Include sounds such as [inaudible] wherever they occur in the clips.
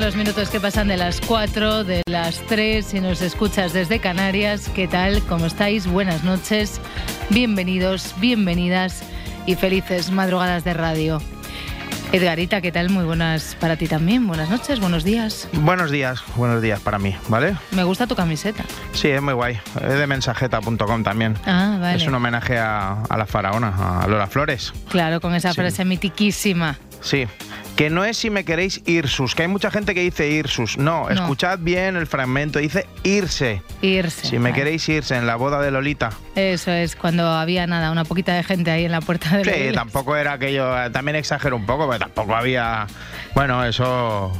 Son los minutos que pasan de las 4, de las 3, si nos escuchas desde Canarias. ¿Qué tal? ¿Cómo estáis? Buenas noches. Bienvenidos, bienvenidas y felices madrugadas de radio. Edgarita, ¿qué tal? Muy buenas para ti también. Buenas noches, buenos días. Buenos días, buenos días para mí, ¿vale? Me gusta tu camiseta. Sí, es muy guay. Es de mensajeta.com también. Ah, vale. Es un homenaje a, a la faraona, a Lola Flores. Claro, con esa Sí. frase mitiquísima. Sí. Que no es si me queréis irsus, que hay mucha gente que dice irsus. No, No. escuchad bien el fragmento, dice irse. Irse. Si me Vale. queréis irse en la boda de Lolita. Eso es, cuando había nada, una poquita de gente ahí en la puerta de la Sí, tampoco era aquello, también exagero un poco, pero tampoco había, bueno, eso,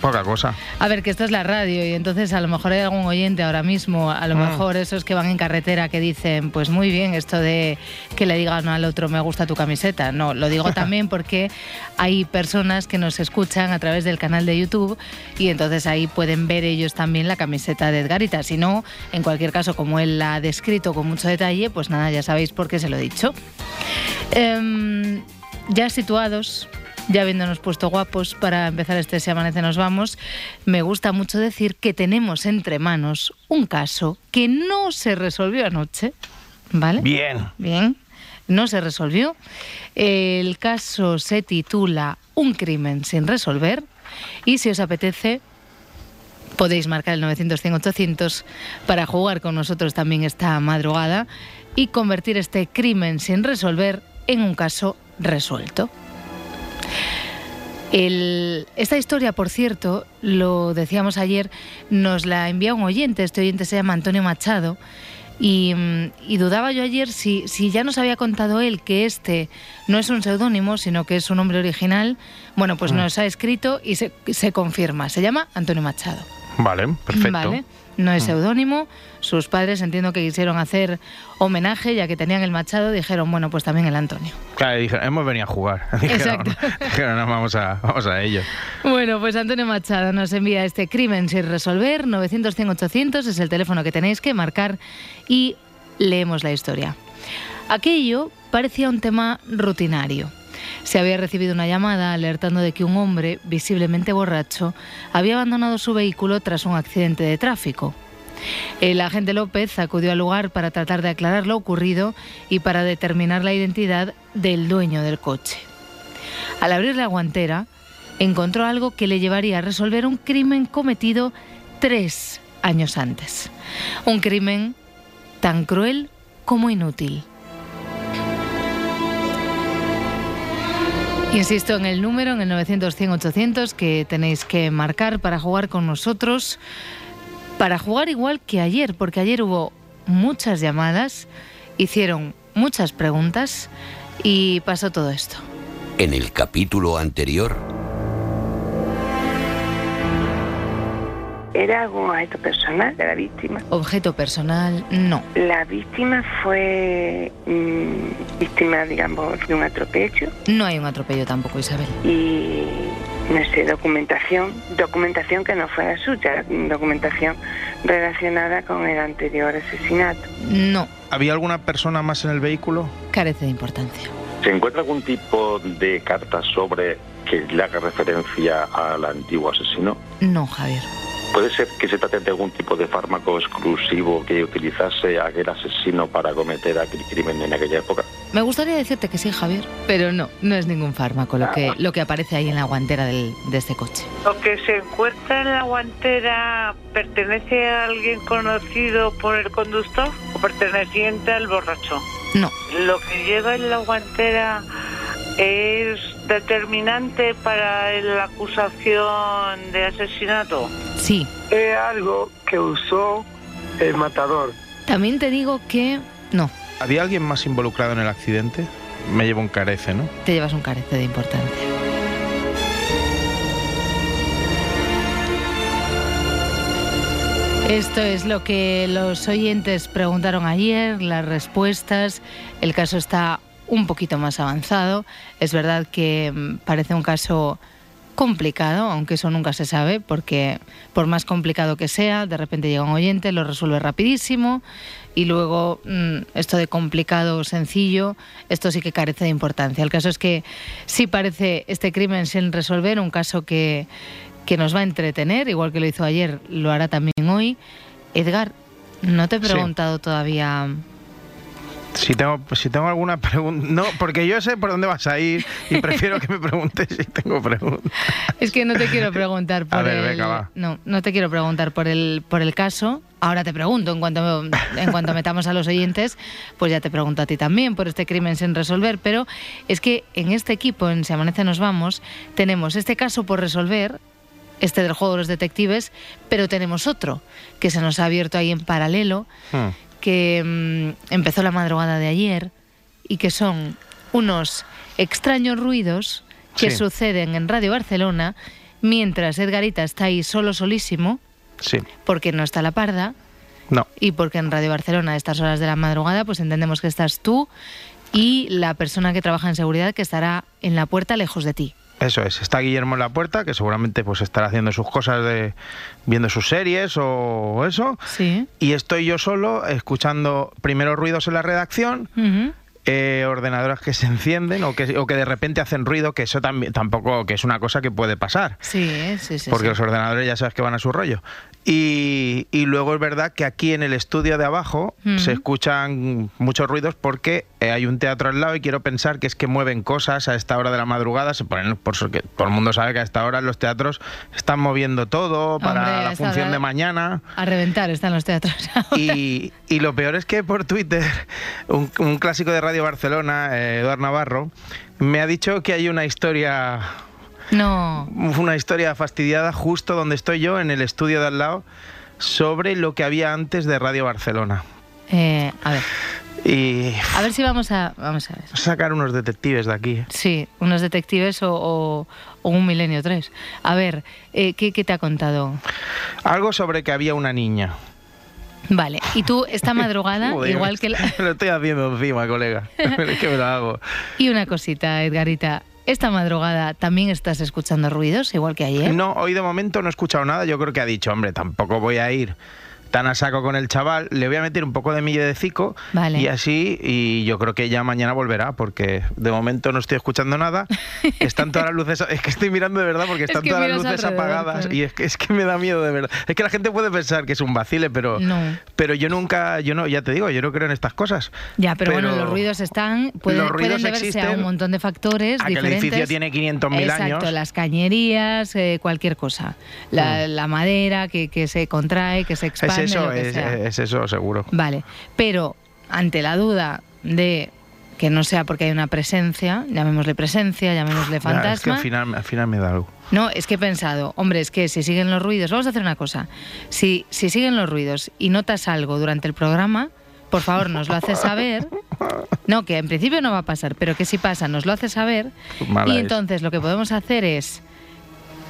poca cosa. A ver, que esto es la radio y entonces a lo mejor hay algún oyente ahora mismo, a lo Mm. mejor esos que van en carretera que dicen, pues muy bien, esto de que le digan al otro, me gusta tu camiseta. No, lo digo [laughs] también porque hay personas que nos escuchan a través del canal de YouTube y entonces ahí pueden ver ellos también la camiseta de Edgarita. Si no, en cualquier caso, como él la ha descrito con mucho detalle, pues nada, ya sabéis por qué se lo he dicho. Em, ya situados, ya habiéndonos puesto guapos para empezar este Si Amanece Nos Vamos, me gusta mucho decir que tenemos entre manos un caso que no se resolvió anoche, ¿vale? Bien. Bien, no se resolvió. El caso se titula Un crimen sin resolver y si os apetece podéis marcar el 900-100-800 para jugar con nosotros también esta madrugada y convertir este crimen sin resolver en un caso resuelto. El- esta historia, por cierto, lo decíamos ayer, nos la envía un oyente. Este oyente se llama Antonio Machado. Y, mm, y dudaba yo ayer si, si ya nos había contado él que este no es un seudónimo, sino que es un nombre original. Bueno, pues nos ha escrito y se, se confirma. Se llama Antonio Machado. Vale, perfecto. Vale. No es seudónimo. Sus padres entiendo que quisieron hacer homenaje, ya que tenían el Machado, dijeron, bueno, pues también el Antonio. Claro, dijeron, hemos venido a jugar. [laughs] Dijeron, Exacto. [laughs] dijeron, "No, vamos a, vamos a ello. Bueno, pues Antonio Machado nos envía este crimen sin resolver. 900-100-800 es el teléfono que tenéis que marcar y leemos la historia. Aquello parecía un tema rutinario. Se había recibido una llamada alertando de que un hombre, visiblemente borracho, había abandonado su vehículo tras un accidente de tráfico. El agente López acudió al lugar para tratar de aclarar lo ocurrido y para determinar la identidad del dueño del coche. Al abrir la guantera, encontró algo que le llevaría a resolver un crimen cometido tres años antes. Un crimen tan cruel como inútil. Insisto en el número, en el 900-100-800, que tenéis que marcar para jugar con nosotros. Para jugar igual que ayer, porque ayer hubo muchas llamadas, hicieron muchas preguntas y pasó todo esto. En el capítulo anterior, ¿Era algún objeto personal de la víctima? Objeto personal, no. La víctima fue mm, víctima, digamos, de un atropello No hay un atropello tampoco, Isabel. y, no sé, documentación, documentación que no fuera suya, documentación relacionada con el anterior asesinato. No, ¿Había alguna persona más en el vehículo? carece de importancia. ¿Se encuentra algún tipo de carta sobre que le haga referencia al antiguo asesino? No, Javier. ¿Puede ser que se trate de algún tipo de fármaco exclusivo que utilizase aquel asesino para cometer aquel crimen en aquella época? Me gustaría decirte que sí, Javier, pero no, no es ningún fármaco lo que, lo que aparece ahí en la guantera del- de este coche. ¿Lo que se encuentra en la guantera pertenece a alguien conocido por el conductor o perteneciente al borracho? No, ¿Lo que lleva en la guantera es determinante para la acusación de asesinato? sí. es algo que usó el matador. También te digo que no. ¿había alguien más involucrado en el accidente? Me llevo un carece, ¿no? Te llevas un carece de importancia. Esto es lo que los oyentes preguntaron ayer, las respuestas. El caso está un poquito más avanzado. Es verdad que mm, parece un caso complicado, aunque eso nunca se sabe, porque por más complicado que sea, de repente llega un oyente, lo resuelve rapidísimo y luego mm, esto de complicado o sencillo, esto sí que carece de importancia. El caso es que sí parece este crimen sin resolver, un caso que, que nos va a entretener, igual que lo hizo ayer, lo hará también hoy. Edgar, no te he Sí. preguntado todavía. Si tengo, si tengo alguna pregunta... No, porque yo sé por dónde vas a ir y [laughs] prefiero que me preguntes si tengo preguntas. Es que no te quiero preguntar por ver, el venga, va. no, no te quiero preguntar por el por el caso. Ahora te pregunto en cuanto en cuanto [laughs] metamos a los oyentes, pues ya te pregunto a ti también por este crimen sin resolver, pero es que en este equipo en Se amanece nos vamos tenemos este caso por resolver este del juego de los detectives, pero tenemos otro que se nos ha abierto ahí en paralelo, Hmm. Que mm, empezó la madrugada de ayer y que son unos extraños ruidos que Sí. suceden en Radio Barcelona mientras Edgarita está ahí solo solísimo Sí, porque no está la parda no. y porque en Radio Barcelona a estas horas de la madrugada pues entendemos que estás tú y la persona que trabaja en seguridad que estará en la puerta lejos de ti. Eso es, está Guillermo en la puerta, que seguramente pues estará haciendo sus cosas de viendo sus series o eso. Sí. Y estoy yo solo escuchando primero ruidos en la redacción, eh, ordenadoras que se encienden o que, o que de repente hacen ruido, que eso también tampoco que es una cosa que puede pasar. Sí, sí, sí. porque sí. los ordenadores ya sabes que van a su rollo. Y, y luego es verdad que aquí en el estudio de abajo se escuchan muchos ruidos porque eh, hay un teatro al lado y quiero pensar que es que mueven cosas a esta hora de la madrugada. Se ponen, por eso que todo el mundo sabe que a esta hora los teatros están moviendo todo para Hombre, la función de mañana. A reventar están los teatros. [laughs] Y, y lo peor es que por Twitter, [laughs] un, un clásico de Radio Barcelona, eh, Eduard Navarro, me ha dicho que hay una historia no. una historia fastidiada justo donde estoy yo, en el estudio de al lado, sobre lo que había antes de Radio Barcelona. Eh, a ver, Y a ver si vamos a vamos a ver. sacar unos detectives de aquí. Sí, unos detectives o, o- o un milenio 3. A ver, eh, ¿qué, qué te ha contado? Algo sobre que había una niña. Vale, y tú esta [laughs] madrugada, Joder, igual que la... Me lo estoy haciendo encima, colega. [laughs] [laughs] es que me lo hago. Y una cosita, Edgarita, esta madrugada también estás escuchando ruidos, igual que ayer. No, hoy de momento no he escuchado nada. Yo creo que ha dicho, hombre, tampoco voy a ir tan a saco con el chaval. Le voy a meter un poco de milledecico Vale. y así. Y yo creo que ya mañana volverá porque de momento no estoy escuchando nada. [laughs] Están todas las luces. Es que estoy mirando de verdad porque Es están que todas las luces apagadas claro. y es que, es que me da miedo de verdad. Es que la gente puede pensar que es un vacile, pero. No. Pero yo nunca, yo no, ya te digo, yo no creo en estas cosas. Ya, pero, bueno, los ruidos están, pueden, los ruidos pueden deberse a existen, un montón de factores a que el diferentes. edificio tiene 500.000 Exacto, años. las cañerías, eh, cualquier cosa. La, la madera que, que se contrae, que se Mm. Es eso, lo que es, sea. es eso, seguro. Vale, pero ante la duda de que no sea porque hay una presencia, llamémosle presencia, llamémosle Ya, fantasma. es que al final, al final me da algo. No, es que he pensado, hombre, es que si siguen los ruidos, vamos a hacer una cosa. Si, si siguen los ruidos y notas algo durante el programa, por favor, nos lo haces saber. [laughs] No, que en principio no va a pasar, pero que si pasa, nos lo haces saber. Mala y es. entonces lo que podemos hacer es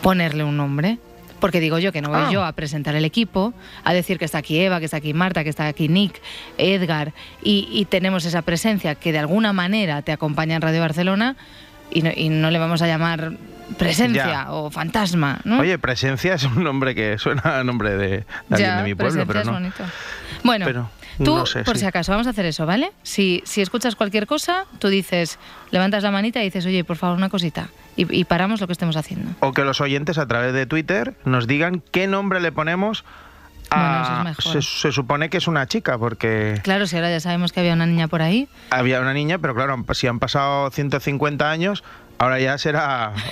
ponerle un nombre. Porque digo yo que no voy Ah. yo a presentar el equipo, a decir que está aquí Eva, que está aquí Marta, que está aquí Nick, Edgar, y, y tenemos esa presencia que de alguna manera te acompaña en Radio Barcelona y no, y no le vamos a llamar presencia Ya. o fantasma, ¿no? Oye, presencia es un nombre que suena a nombre de, de alguien Ya, de mi pueblo, pero es no. bonito. Bueno, Pero tú, no sé, por sí. si acaso, vamos a hacer eso, ¿vale? Si, si escuchas cualquier cosa, tú dices, levantas la manita y dices, oye, por favor, una cosita. Y, y paramos lo que estemos haciendo. O que los oyentes a través de Twitter nos digan qué nombre le ponemos Bueno, eso a... es mejor. se, se supone que es una chica, porque Claro, si ahora ya sabemos que había una niña por ahí. había una niña, pero claro, si han pasado 150 años, ahora ya será... [laughs]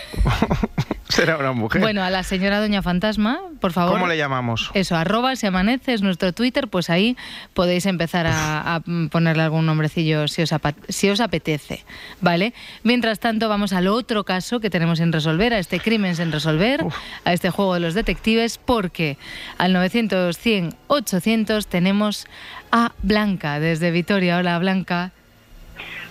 Será una mujer. Bueno, a la señora Doña Fantasma, por favor. ¿Cómo le llamamos? Eso, arroba si amanece es nuestro Twitter, pues ahí podéis empezar a, a ponerle algún nombrecillo si os, apa- si os apetece, ¿vale? Mientras tanto, vamos al otro caso que tenemos en resolver, a este crimen sin resolver, a este juego de los detectives, porque al 900, 100, 800 tenemos a Blanca desde Vitoria. Hola, Blanca.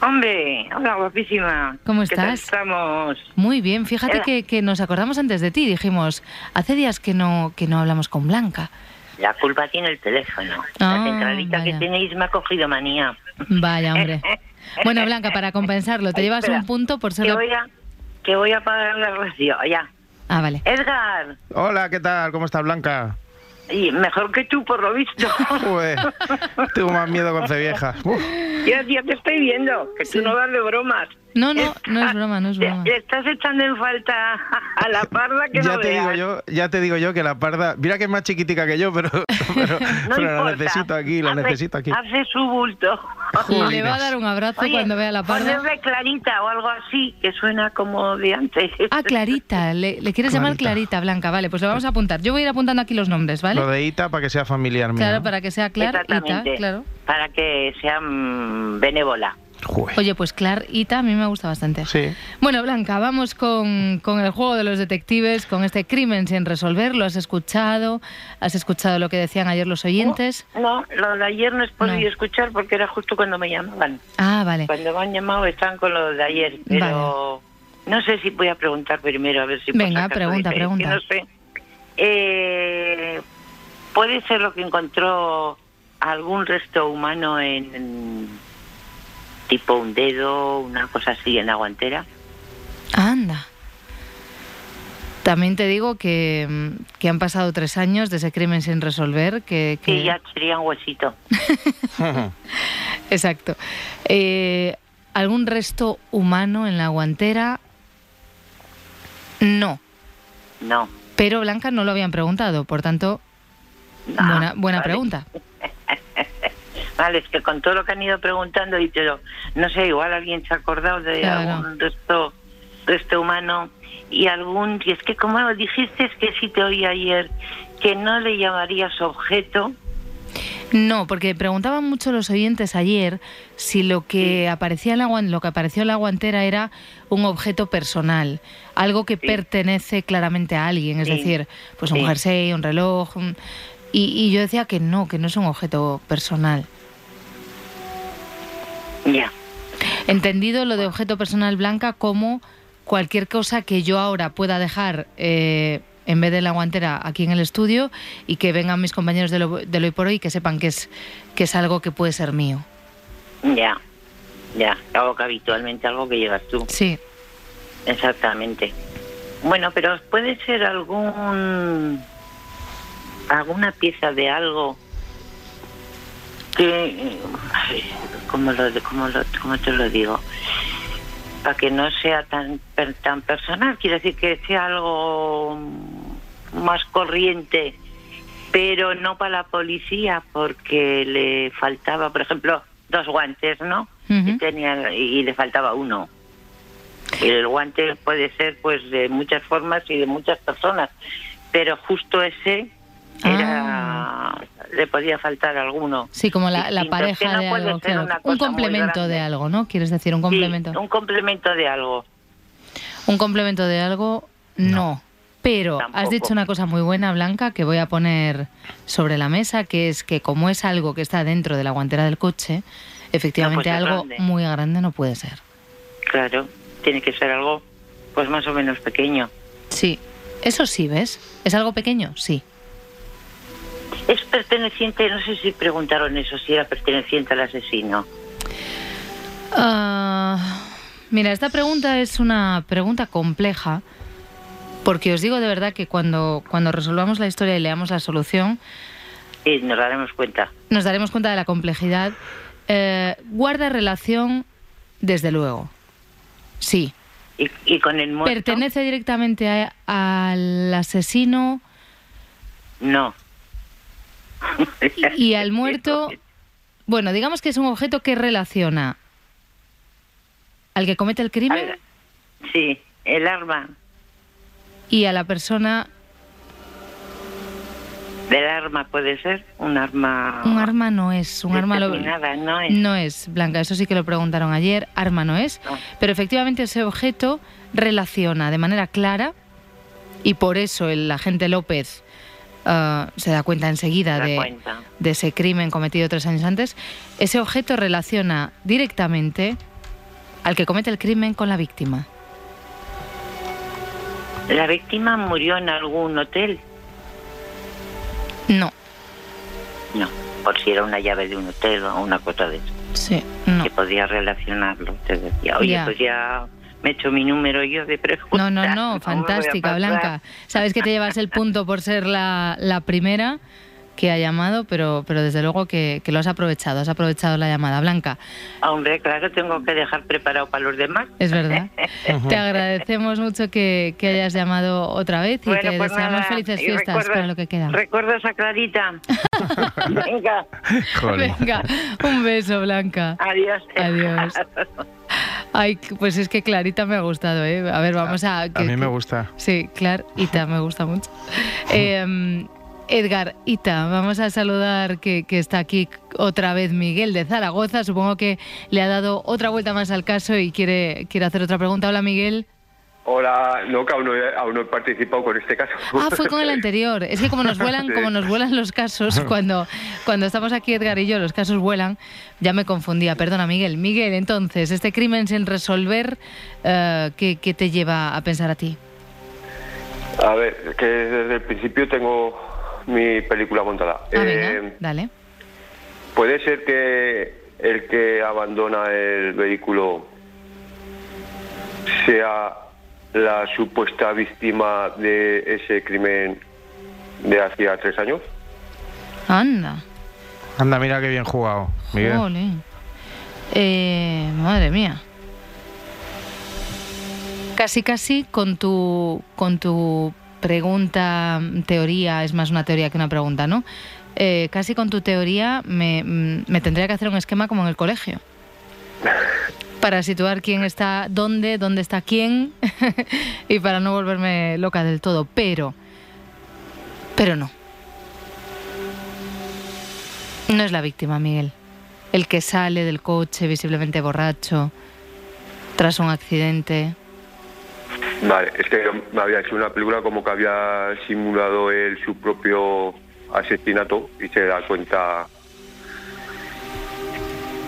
Hombre, hola guapísima. ¿Cómo ¿Qué tal estás? estamos? Muy bien, fíjate que, que nos acordamos antes de ti, dijimos, hace días que no, que no hablamos con Blanca. La culpa tiene el teléfono. Ah, la centralita vaya. que tenéis me ha cogido manía. Vaya, hombre. [laughs] Bueno, Blanca, para compensarlo, te Ay, llevas espera, un punto por Que solo... voy a, que voy a apagar la radio, ya. Ah, vale. Edgar, Hola, ¿qué tal? ¿Cómo está Blanca? y mejor que tú por lo visto. [laughs] Joder, tengo más miedo con vieja. Uf. [laughs] yo ya te estoy viendo, que Sí. tú no vas de bromas. No, no, no es broma, no es broma. Estás echando en falta a la parda que Ya no te digo veas. yo, ya te digo yo que la parda, mira que es más chiquitica que yo, pero, [laughs] pero, No pero la necesito aquí, la Hace- necesito aquí. Hace su bulto. Le va a dar un abrazo Oye, cuando vea la parda. ponerle Clarita o algo así, que suena como de antes. Ah, Clarita, le, le quieres llamar Clarita. Clarita, Blanca, vale, pues lo vamos a apuntar. Yo voy a ir apuntando aquí los nombres, ¿vale? Lo de Ita para que sea familiar mío. Claro, para que sea Clarita, Exactamente. claro. Para que sea mm, benévola. Joder. Oye, pues Clarita a mí me gusta bastante. Sí. Bueno, Blanca, vamos con, con el juego de los detectives, con este crimen sin resolver. ¿Lo has escuchado? ¿Has escuchado lo que decían ayer los oyentes? No, lo de ayer no he podido No. escuchar porque era justo cuando me llamaban. Ah, vale. Cuando me han llamado están con lo de ayer, pero no sé si voy a preguntar primero a ver si Venga, pregunta, pregunta. no sé. Eh, ¿Puede ser lo que encontró algún resto humano en, en tipo un dedo, una cosa así en la guantera? Anda. También te digo que, que han pasado tres años de ese crimen sin resolver. Que, que- Sí, ya sería un huesito. [laughs] Exacto. Eh, ¿Algún resto humano en la guantera? No. No. Pero Blanca no lo habían preguntado, por tanto, no. buena, buena Vale. pregunta. [laughs] Vale, es que con todo lo que han ido preguntando, y pero no sé, igual alguien se ha acordado de Claro. algún resto, resto humano y algún. Y es que, como dijiste, es que sí te oí ayer, que no le llamarías objeto. No, porque preguntaban mucho los oyentes ayer si lo que aparecía en la, lo que apareció en la guantera era un objeto personal, algo que Sí. pertenece claramente a alguien, es Sí. decir, pues un jersey, un reloj, un- y, y yo decía que no, que no es un objeto personal. Ya. Entendido lo de objeto personal blanca como cualquier cosa que yo ahora pueda dejar eh, en vez de la guantera aquí en el estudio y que vengan mis compañeros de lo, de lo hoy por hoy que sepan que es, que es algo que puede ser mío. Ya. Ya. Algo que habitualmente, algo que llevas tú. Sí. Exactamente. Bueno, pero puede ser algún alguna pieza de algo que ay, cómo lo cómo lo cómo te lo digo para que no sea tan per- tan personal quiero decir que sea algo más corriente pero no para la policía porque le faltaba por ejemplo dos guantes no Ujú. y tenía y le faltaba uno. Y el guante puede ser pues de muchas formas y de muchas personas pero justo ese era le podía faltar alguno Sí, como la, pareja no de algo, claro. Un complemento de algo, ¿no? ¿Quieres decir un Sí, complemento? un complemento de algo Un complemento de algo, no. Pero has dicho una cosa muy buena, Blanca, que voy a poner sobre la mesa, que es que como es algo que está dentro de la guantera del coche, efectivamente No ser algo grande. muy grande no puede ser. claro tiene que ser algo pues más o menos pequeño Sí, eso sí, ¿ves? ¿Es algo pequeño? Sí. Es perteneciente no sé si preguntaron eso si era perteneciente al asesino Ah, mira, esta pregunta es una pregunta compleja, porque os digo de verdad que cuando, cuando resolvamos la historia y leamos la solución, y nos daremos cuenta nos daremos cuenta de la complejidad. Eh, guarda relación, desde luego. Sí. y, y con el muerto ¿Pertenece directamente a- al asesino no [laughs] y, y al muerto? Bueno, digamos que es un objeto que relaciona al que comete el crimen. ver, sí el arma y a la persona Del arma puede ser, un arma... un arma no es, un arma lo- no es. no es, Blanca, eso sí que lo preguntaron ayer, arma no es, No. pero efectivamente ese objeto relaciona de manera clara y por eso el agente López ah, se da cuenta enseguida Se da de, cuenta. de ese crimen cometido tres años antes, ese objeto relaciona directamente al que comete el crimen con la víctima. La víctima murió en algún hotel. No, No, por si era una llave de un hotel o una cosa de eso. sí, no. Que podía relacionarlo. Te decía, oye, Ya. pues ya me he hecho mi número yo de preguntas. No, no, no, [laughs] fantástica. Blanca. Sabes que te llevas el punto por ser la, la primera que ha llamado, pero, pero desde luego que, que lo has aprovechado, has aprovechado la llamada. Blanca, Hombre, claro, tengo que dejar preparado para los demás. es verdad. [laughs] te agradecemos mucho que, que hayas llamado otra vez y Bueno, te pues deseamos nada, felices fiestas recuerda- para lo que queda. ¿Recuerdas a Clarita? [laughs] Venga. Venga, un beso, Blanca. adiós. Adiós. Ay, pues es que Clarita me ha gustado, ¿eh? A ver, vamos a... A que- mí me que- gusta. Sí, Clarita, me gusta mucho. [laughs] Eh, Edgar, Ita, vamos a saludar que, que está aquí otra vez Miguel de Zaragoza. Supongo que le ha dado otra vuelta más al caso y quiere, quiere hacer otra pregunta. Hola, Miguel. Hola, no, que aún no, he, aún no he participado con este caso. Ah, fue con el [laughs] anterior. Es que como nos vuelan, Sí. como nos vuelan los casos, cuando, cuando estamos aquí Edgar y yo, los casos vuelan, ya me confundía. Perdona, Miguel. Miguel, entonces, este crimen sin resolver, eh, ¿qué, qué te lleva a pensar a ti? A ver, que desde el principio tengo mi película montada. Ah, Eh, venga, dale. ¿Puede ser que el que abandona el vehículo sea la supuesta víctima de ese crimen de hacía tres años? Anda. Anda, mira qué bien jugado, Miguel. Jolín. Eh, madre mía. Casi, casi con tu, con tu pregunta, teoría, es más una teoría que una pregunta, ¿no? Eh, casi con tu teoría me, mm, me tendría que hacer un esquema como en el colegio. [laughs] Para situar quién está dónde, dónde está quién [laughs] y para no volverme loca del todo. Pero, pero no. No es la víctima, Miguel. El que sale del coche visiblemente borracho tras un accidente. Vale, es que había hecho una película como que había simulado él su propio asesinato y se da cuenta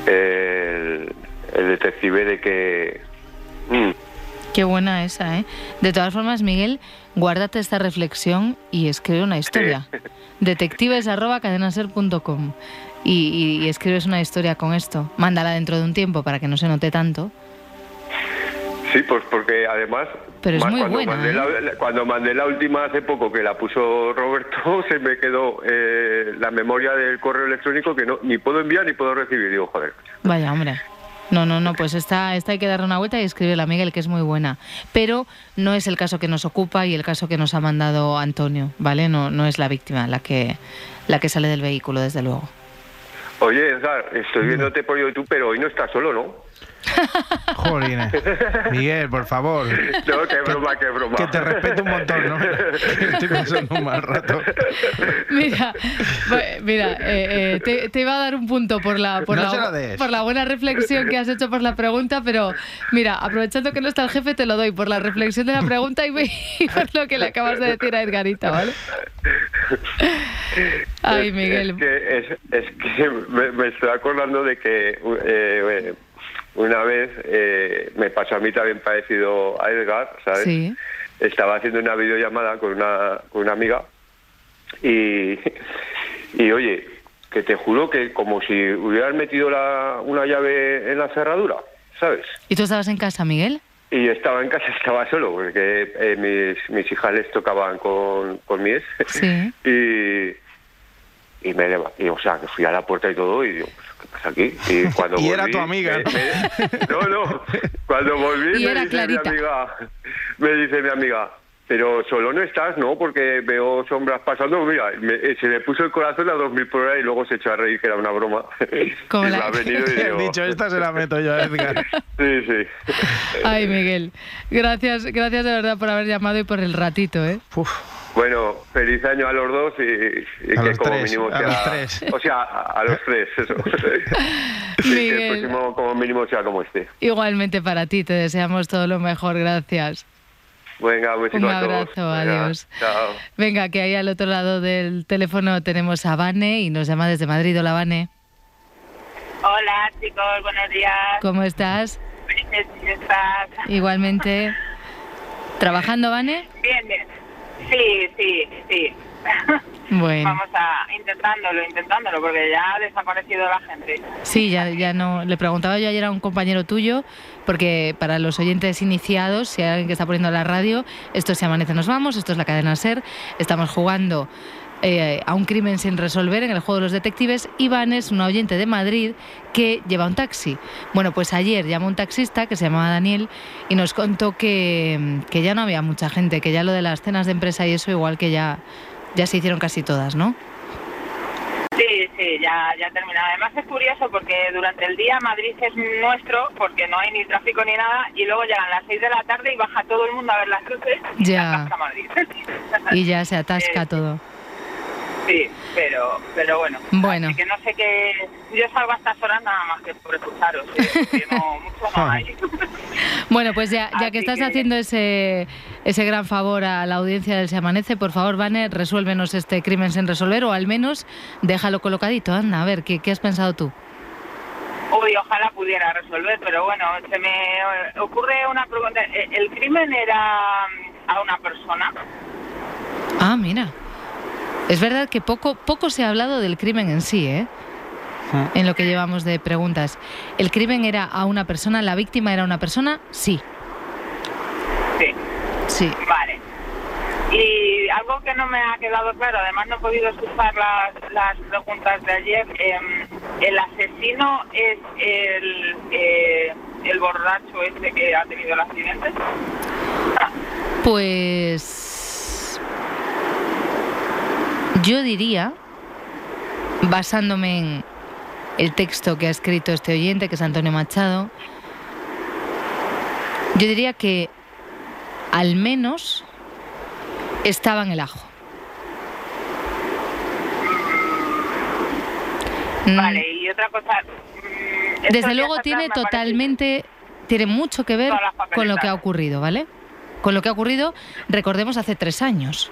el, el detective de que... mm, Qué buena esa, ¿eh? De todas formas, Miguel, guárdate esta reflexión y escribe una historia. [laughs] Detectives arroba cadenaser.com y, y- y escribes una historia con esto. Mándala dentro de un tiempo para que no se note tanto. Sí, pues porque además... Pero es muy cuando buena, Mandé ¿eh? la- cuando mandé la última hace poco que la puso Roberto, [laughs] se me quedó eh, la memoria del correo electrónico que no ni puedo enviar ni puedo recibir. Digo, joder. Vaya, hombre. No, no, no, pues esta, esta hay que darle una vuelta y escribirla, Miguel, que es muy buena. Pero no es el caso que nos ocupa y el caso que nos ha mandado Antonio, ¿vale? No, no es la víctima la que, la que sale del vehículo, desde luego. Oye, Edgar, estoy viéndote por YouTube, pero hoy no estás solo, ¿no? Jolines. Miguel, por favor. No, qué broma, qué broma. Que te respeto un montón, ¿no? Estoy pasando un mal rato. Mira, mira eh, eh, te, te iba a dar un punto por la, por, No la, por la buena reflexión que has hecho por la pregunta, pero mira, aprovechando que no está el jefe, te lo doy por la reflexión de la pregunta y, [laughs] y por lo que le acabas de decir a Edgarita, ¿vale? Ay, Miguel. Es que, es, es que me, me estoy acordando de que eh, eh, una vez eh, me pasó a mí también parecido a Edgar, ¿sabes? Sí. Estaba haciendo una videollamada con una, con una amiga y, [laughs] y oye, que te juro que como si hubieras metido la, una llave en la cerradura, ¿sabes? ¿Y tú estabas en casa, Miguel? Y estaba en casa, [laughs] estaba solo, porque eh, mis, mis hijas les tocaban con, con mi ex. Sí. [laughs] y, y me y, o sea, que fui a la puerta y todo, y digo, pues, ¿qué pasa aquí? Y [laughs] cuando Y era tu amiga, me- ¿no? me- no, no, cuando [laughs] volví Y me era dice mi Clarita. amiga, me dice mi amiga, pero solo no estás, ¿no? Porque veo sombras pasando. Mira, me- eh, se me puso el corazón a 2000 por hora y luego se echó a reír que era una broma. [laughs] Como la- me ha venido y He digo, dicho, esta se la meto yo, Edgar. [laughs] Sí, sí. Ay, Miguel, gracias, gracias de verdad por haber llamado y por el ratito, ¿eh? Uf, Bueno, feliz año a los dos y, y A que los como tres, mínimo a sea... los tres. O sea, a, a los tres, eso. [laughs] Y que Miguel. el próximo como mínimo sea como este. Igualmente para ti, te deseamos todo lo mejor, gracias. Venga, un besito Un a todos. abrazo, Venga, adiós. Chao. Venga, que ahí al otro lado del teléfono tenemos a Vane y nos llama desde Madrid. Hola, Vane. Hola chicos, buenos días. ¿Cómo estás? Fiestas. Igualmente. [laughs] ¿Trabajando, Vane? Bien, bien. Sí, sí, sí. [laughs] Bueno. Vamos a intentándolo, intentándolo, porque ya ha desaparecido la gente. Sí, ya, ya no. Le preguntaba yo ayer a un compañero tuyo, porque para los oyentes iniciados, si hay alguien que está poniendo la radio, esto es Se Amanece Nos Vamos, esto es la cadena Ser. Estamos jugando eh, a un crimen sin resolver en el juego de los detectives. Iván es un oyente de Madrid que lleva un taxi. Bueno, pues ayer llamó un taxista que se llamaba Daniel y nos contó que, que ya no había mucha gente, que ya lo de las cenas de empresa y eso, igual que ya, ya se hicieron casi todas, ¿no? Sí, sí, ya, ya terminado. Además es curioso porque durante el día Madrid es nuestro, porque no hay ni tráfico ni nada, y luego llegan las 6 de la tarde y baja todo el mundo a ver las luces y se Ya. atasca Madrid. Y ya se atasca [laughs] Eh, todo. Sí, pero, pero bueno. Bueno. Así que no sé qué. Yo salgo a estas horas nada más que por escucharos. ¿eh? No, [laughs] mucho no hay. [laughs] Bueno, pues ya, ya que estás que- haciendo ese, ese gran favor a la audiencia del Se Amanece, por favor, Vane, resuélvenos este crimen sin resolver o al menos déjalo colocadito. Anda, a ver, ¿qué, qué has pensado tú? Uy, ojalá pudiera resolver, pero bueno, se me ocurre una pregunta. ¿El el crimen era a una persona? Ah, mira. Es verdad que poco, poco se ha hablado del crimen en sí, ¿eh? En lo que llevamos de preguntas. ¿El crimen era a una persona? ¿La víctima era una persona? Sí. Sí. Sí. Vale. Y algo que no me ha quedado claro, además no he podido escuchar las, las preguntas de ayer, em, ¿el asesino es el, eh, el borracho este que ha tenido el accidente? Pues yo diría, basándome en el texto que ha escrito este oyente, que es Antonio Machado, yo diría que al menos estaba en el ajo. Mm, Vale, y otra cosa... mm, Desde luego tiene totalmente, tiene mucho que ver con lo que ha ocurrido, ¿vale? Con lo que ha ocurrido, recordemos, hace tres años.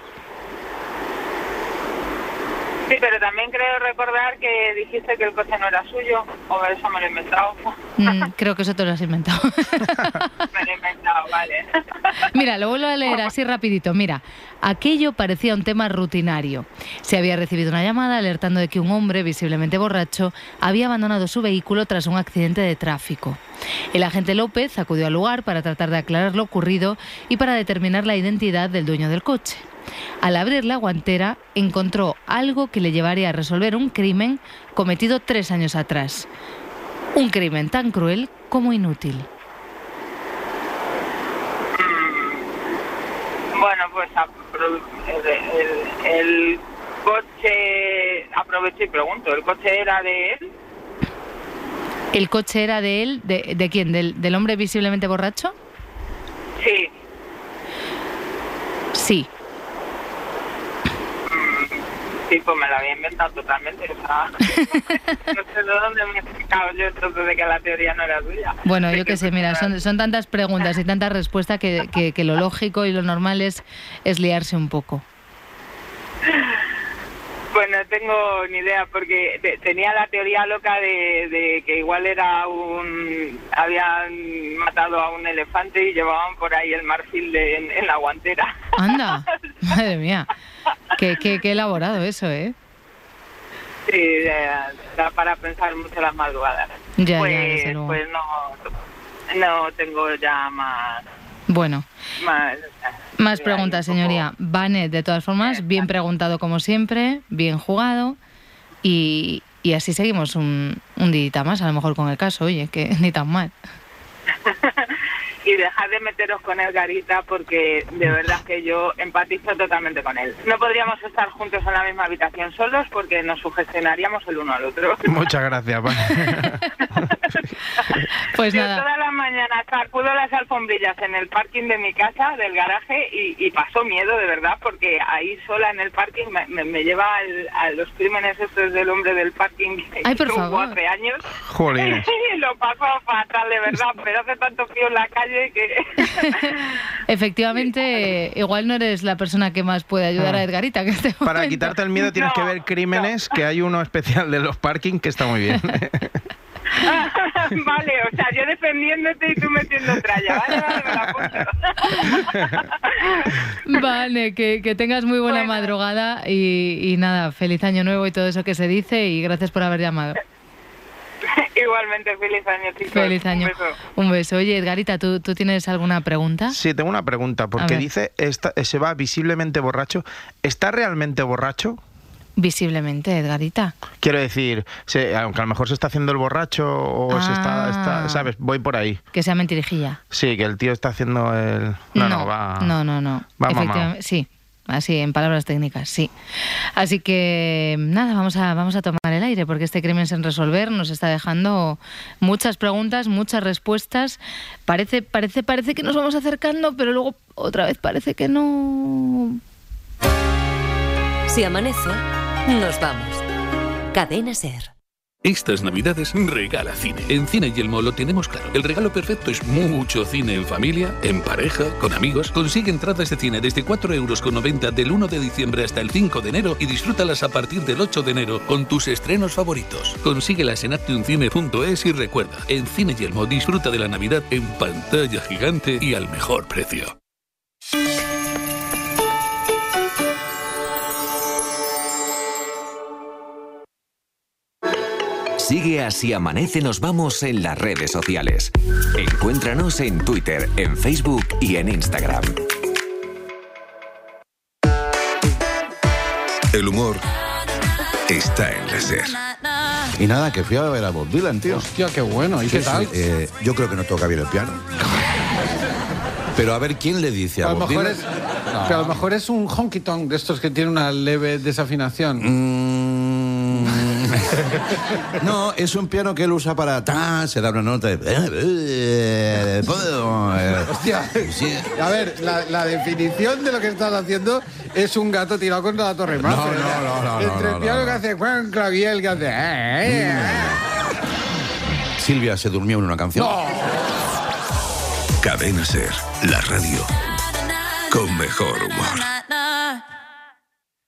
Sí, pero también creo recordar que dijiste que el coche no era suyo, o eso me lo he inventado. Mm, creo que eso te lo has inventado. [laughs] me lo he inventado, vale. Mira, lo vuelvo a leer así rapidito. Mira, aquello parecía un tema rutinario. Se había recibido una llamada alertando de que un hombre, visiblemente borracho, había abandonado su vehículo tras un accidente de tráfico. El agente López acudió al lugar para tratar de aclarar lo ocurrido y para determinar la identidad del dueño del coche. Al abrir la guantera, encontró algo que le llevaría a resolver un crimen cometido tres años atrás. Un crimen tan cruel como inútil. Bueno, pues el, el- el coche, aprovecho y pregunto, ¿el coche era de él? ¿El coche era de él? ¿De, de quién? ¿Del, del hombre visiblemente borracho? Sí. Sí. Sí, pues me lo había inventado totalmente. O sea, [laughs] no sé de dónde me he sacado yo entonces de que la teoría no era suya. Bueno, yo qué sé, el mira, son, son tantas preguntas y [laughs] tantas respuestas que, que- que lo lógico y lo normal es, es liarse un poco. Pues no tengo ni idea, porque te- tenía la teoría loca de, de que igual era un... Habían matado a un elefante y llevaban por ahí el marfil de- en, en la guantera. Anda, [laughs] madre mía. Qué, qué, qué elaborado eso, ¿eh? Sí, da para pensar mucho las madrugadas. Ya, ya, pues, luego. pues no, no tengo ya más... Bueno, más preguntas, señoría. Vane, de todas formas, bien preguntado como siempre, bien jugado y, y así seguimos un, un día más, a lo mejor con el caso, oye, que [laughs] ni tan mal. [laughs] y dejar de meteros con el Garita porque de verdad que yo empatizo totalmente con él. No podríamos estar juntos en la misma habitación solos porque nos sugestionaríamos el uno al otro. Muchas gracias. [laughs] [laughs] Pues Yo nada. todas las mañanas sacudo las alfombrillas en el parking de mi casa, del garaje, y, y paso miedo de verdad, porque ahí sola en el parking me, me- me lleva al- a los crímenes estos del hombre del parking que Ay, por favor. hace años. [laughs] Y lo paso fatal, de verdad, pero hace tanto frío en la calle que... [laughs] Efectivamente, igual no eres la persona que más puede ayudar a Edgarita. en este Para quitarte el miedo tienes que ver crímenes, que hay uno especial de los parking que está muy bien. [laughs] vale, o sea, yo defendiéndote y tú metiendo tralla, vale, vale, me la apunto. [laughs] Vale, que, que tengas muy buena Bueno. madrugada y, y nada, feliz año nuevo y todo eso que se dice y gracias por haber llamado. [laughs] Igualmente, feliz año, chicos. Feliz Un año. beso. Un beso. Oye, Edgarita, ¿tú, tú tienes alguna pregunta? Sí, tengo una pregunta, porque dice, está, se va visiblemente borracho. ¿Está realmente borracho? Visiblemente, Edgarita. Quiero decir, se- aunque a lo mejor se está haciendo el borracho o se está, Ah. está- ¿sabes? Voy por ahí. Que sea mentirijilla. Sí, que el tío está haciendo el... No, no, va... no, no, no. va. Efectivamente, sí. Así, en palabras técnicas, sí. Así que nada, vamos a, vamos a tomar el aire porque este crimen sin resolver nos está dejando muchas preguntas, muchas respuestas. Parece, parece, parece que nos vamos acercando, pero luego otra vez parece que no. Si amanece, nos vamos. Cadena Ser. Estas navidades regala cine. En Cine Yelmo lo tenemos claro. El regalo perfecto es mucho cine en familia, en pareja, con amigos. Consigue entradas de cine desde 4,90 euros del 1 de diciembre hasta el 5 de enero y disfrútalas a partir del 8 de enero con tus estrenos favoritos. Consíguelas en actioncine.es y recuerda, en Cine Yelmo disfruta de la Navidad en pantalla gigante y al mejor precio. Sigue así amanece nos vamos en las redes sociales. Encuéntranos en Twitter, en Facebook y en Instagram. El humor está en la SER. Y nada, que fui a ver a Bob Dylan, tío. Hostia, qué bueno. ¿Y qué tal? sí, eh, yo creo que no toca bien el piano. Pero a ver, ¿quién le dice a, a lo Bob mejor Dylan? es, pero a lo mejor es un honky tonk de estos que tiene una leve desafinación. Mm. [laughs] No, es un piano que él usa para... ta, se da una nota de... eh, Hostia, a ver, la, la definición de lo que estás haciendo es un gato tirado contra la torre Eiffel. No, no, no, no, Entre no, el piano no, que hace Juan Claviel que hace... eh, eh, Silvia se durmió en una canción. Cadena SER, la radio con mejor humor.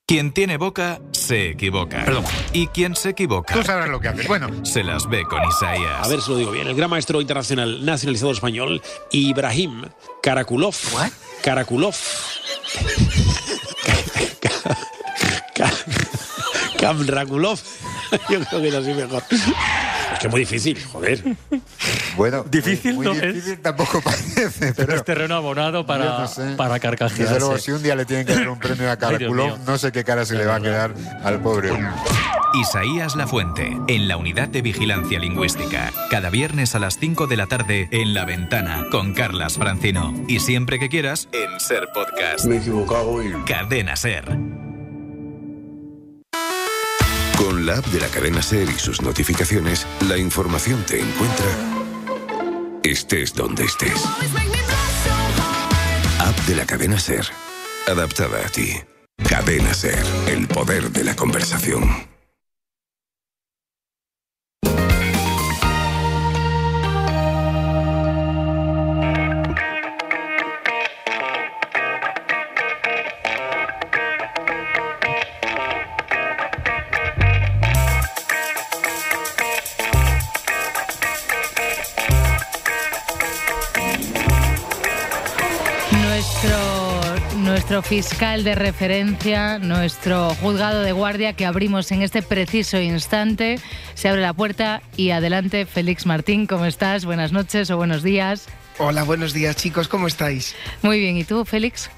Quien tiene boca se equivoca. Y quien se equivoca. Tú sabrás lo que haces. Bueno. Se las ve con Isaías. A ver si lo digo bien. El gran maestro internacional nacionalizado español, Ibrahim Karakulov. Karakulov. [laughs] Kamrakulov. [laughs] Yo creo que es así mejor. Es que es muy difícil, joder. [laughs] Bueno, Difícil muy, no muy es. difícil tampoco [laughs] parece, pero, Pero es terreno abonado para, no sé. para carcajearse. Desde luego, si un día le tienen que dar un premio a [laughs] mío. no sé qué cara se le va a quedar al pobre hombre. Isaías Lafuente, en la Unidad de Vigilancia Lingüística. Cada viernes a las 5 de la tarde en La Ventana con Carlas Francino. Y siempre que quieras, en Ser Podcast. Me he equivocado y... Cadena Ser. La app de la cadena SER y sus notificaciones, la información te encuentra estés donde estés. App de la cadena SER. Adaptada a ti. Cadena SER. El poder de la conversación. Nuestro, fiscal de referencia, nuestro juzgado de guardia que abrimos en este preciso instante. Se abre la puerta y adelante, Félix Martín, ¿cómo estás? Buenas noches o buenos días. Hola, buenos días chicos, ¿cómo estáis? Muy bien, ¿y tú, Félix?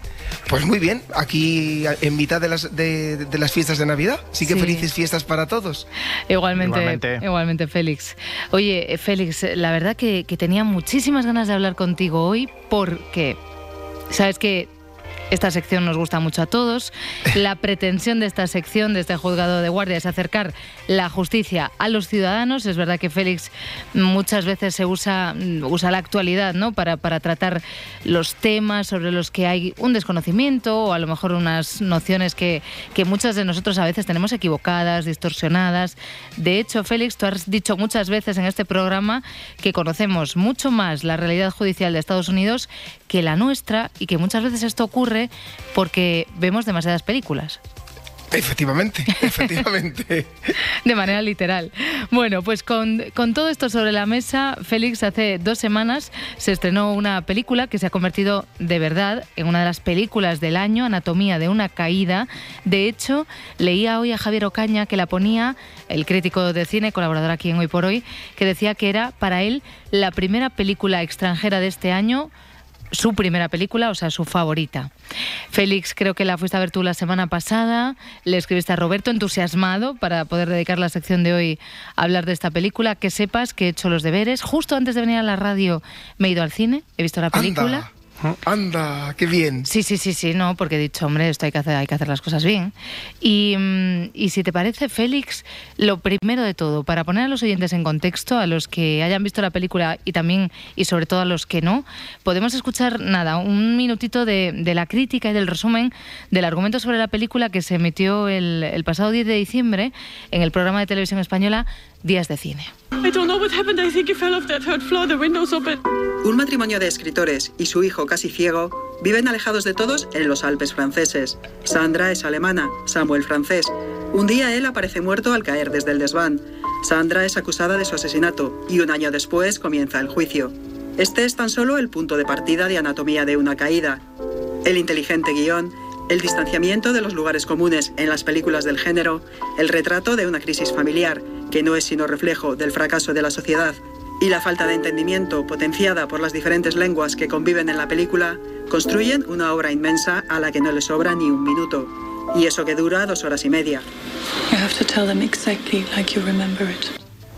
Pues muy bien, aquí en mitad de las, de, de las fiestas de Navidad. Así que Sí. felices fiestas para todos. Igualmente, Igualmente. igualmente, Félix. Oye, eh, Félix, la verdad que, que tenía muchísimas ganas de hablar contigo hoy porque sabes que esta sección nos gusta mucho a todos. La pretensión de esta sección, de este juzgado de guardia, es acercar la justicia a los ciudadanos. Es verdad que Félix muchas veces se usa, usa la actualidad ¿no? para, para tratar los temas sobre los que hay un desconocimiento o a lo mejor unas nociones que, que muchas de nosotros a veces tenemos equivocadas, distorsionadas. De hecho, Félix, tú has dicho muchas veces en este programa que conocemos mucho más la realidad judicial de Estados Unidos que la nuestra y que muchas veces esto ocurre porque vemos demasiadas películas. Efectivamente, [laughs] efectivamente. De manera literal. Bueno, pues con, con todo esto sobre la mesa, Félix, hace dos semanas se estrenó una película que se ha convertido de verdad en una de las películas del año, Anatomía de una caída. De hecho, leía hoy a Javier Ocaña que la ponía, el crítico de cine, colaborador aquí en Hoy por Hoy, que decía que era para él la primera película extranjera de este año su primera película, o sea, su favorita. Félix, creo que la fuiste a ver tú la semana pasada, le escribiste a Roberto entusiasmado para poder dedicar la sección de hoy a hablar de esta película, que sepas que he hecho los deberes. Justo antes de venir a la radio me he ido al cine, he visto la película. Anda, qué bien. Sí, sí, sí, sí, no, porque he dicho, hombre, esto hay que hacer, hay que hacer las cosas bien. Y, mm, y si te parece, Félix, lo primero de todo, para poner a los oyentes en contexto, a los que hayan visto la película y también, y sobre todo a los que no, podemos escuchar, nada, un minutito de, de la crítica y del resumen del argumento sobre la película que se emitió el, el pasado 10 de diciembre en el programa de televisión española Días de Cine. I don't know what happened. I think he fell off that third floor. The window's open. Un matrimonio de escritores y su hijo casi ciego viven alejados de todos en los Alpes franceses. Sandra es alemana, Samuel francés. Un día él aparece muerto al caer desde el desván. Sandra es acusada de su asesinato y un año después comienza el juicio. Este es tan solo el punto de partida de Anatomía de una caída. El inteligente guion, el distanciamiento de los lugares comunes en las películas del género, el retrato de una crisis familiar, que no es sino reflejo del fracaso de la sociedad, y la falta de entendimiento potenciada por las diferentes lenguas que conviven en la película, construyen una obra inmensa a la que no le sobra ni un minuto. Y eso que dura dos horas y media. You have to tell them exactly like you remember it.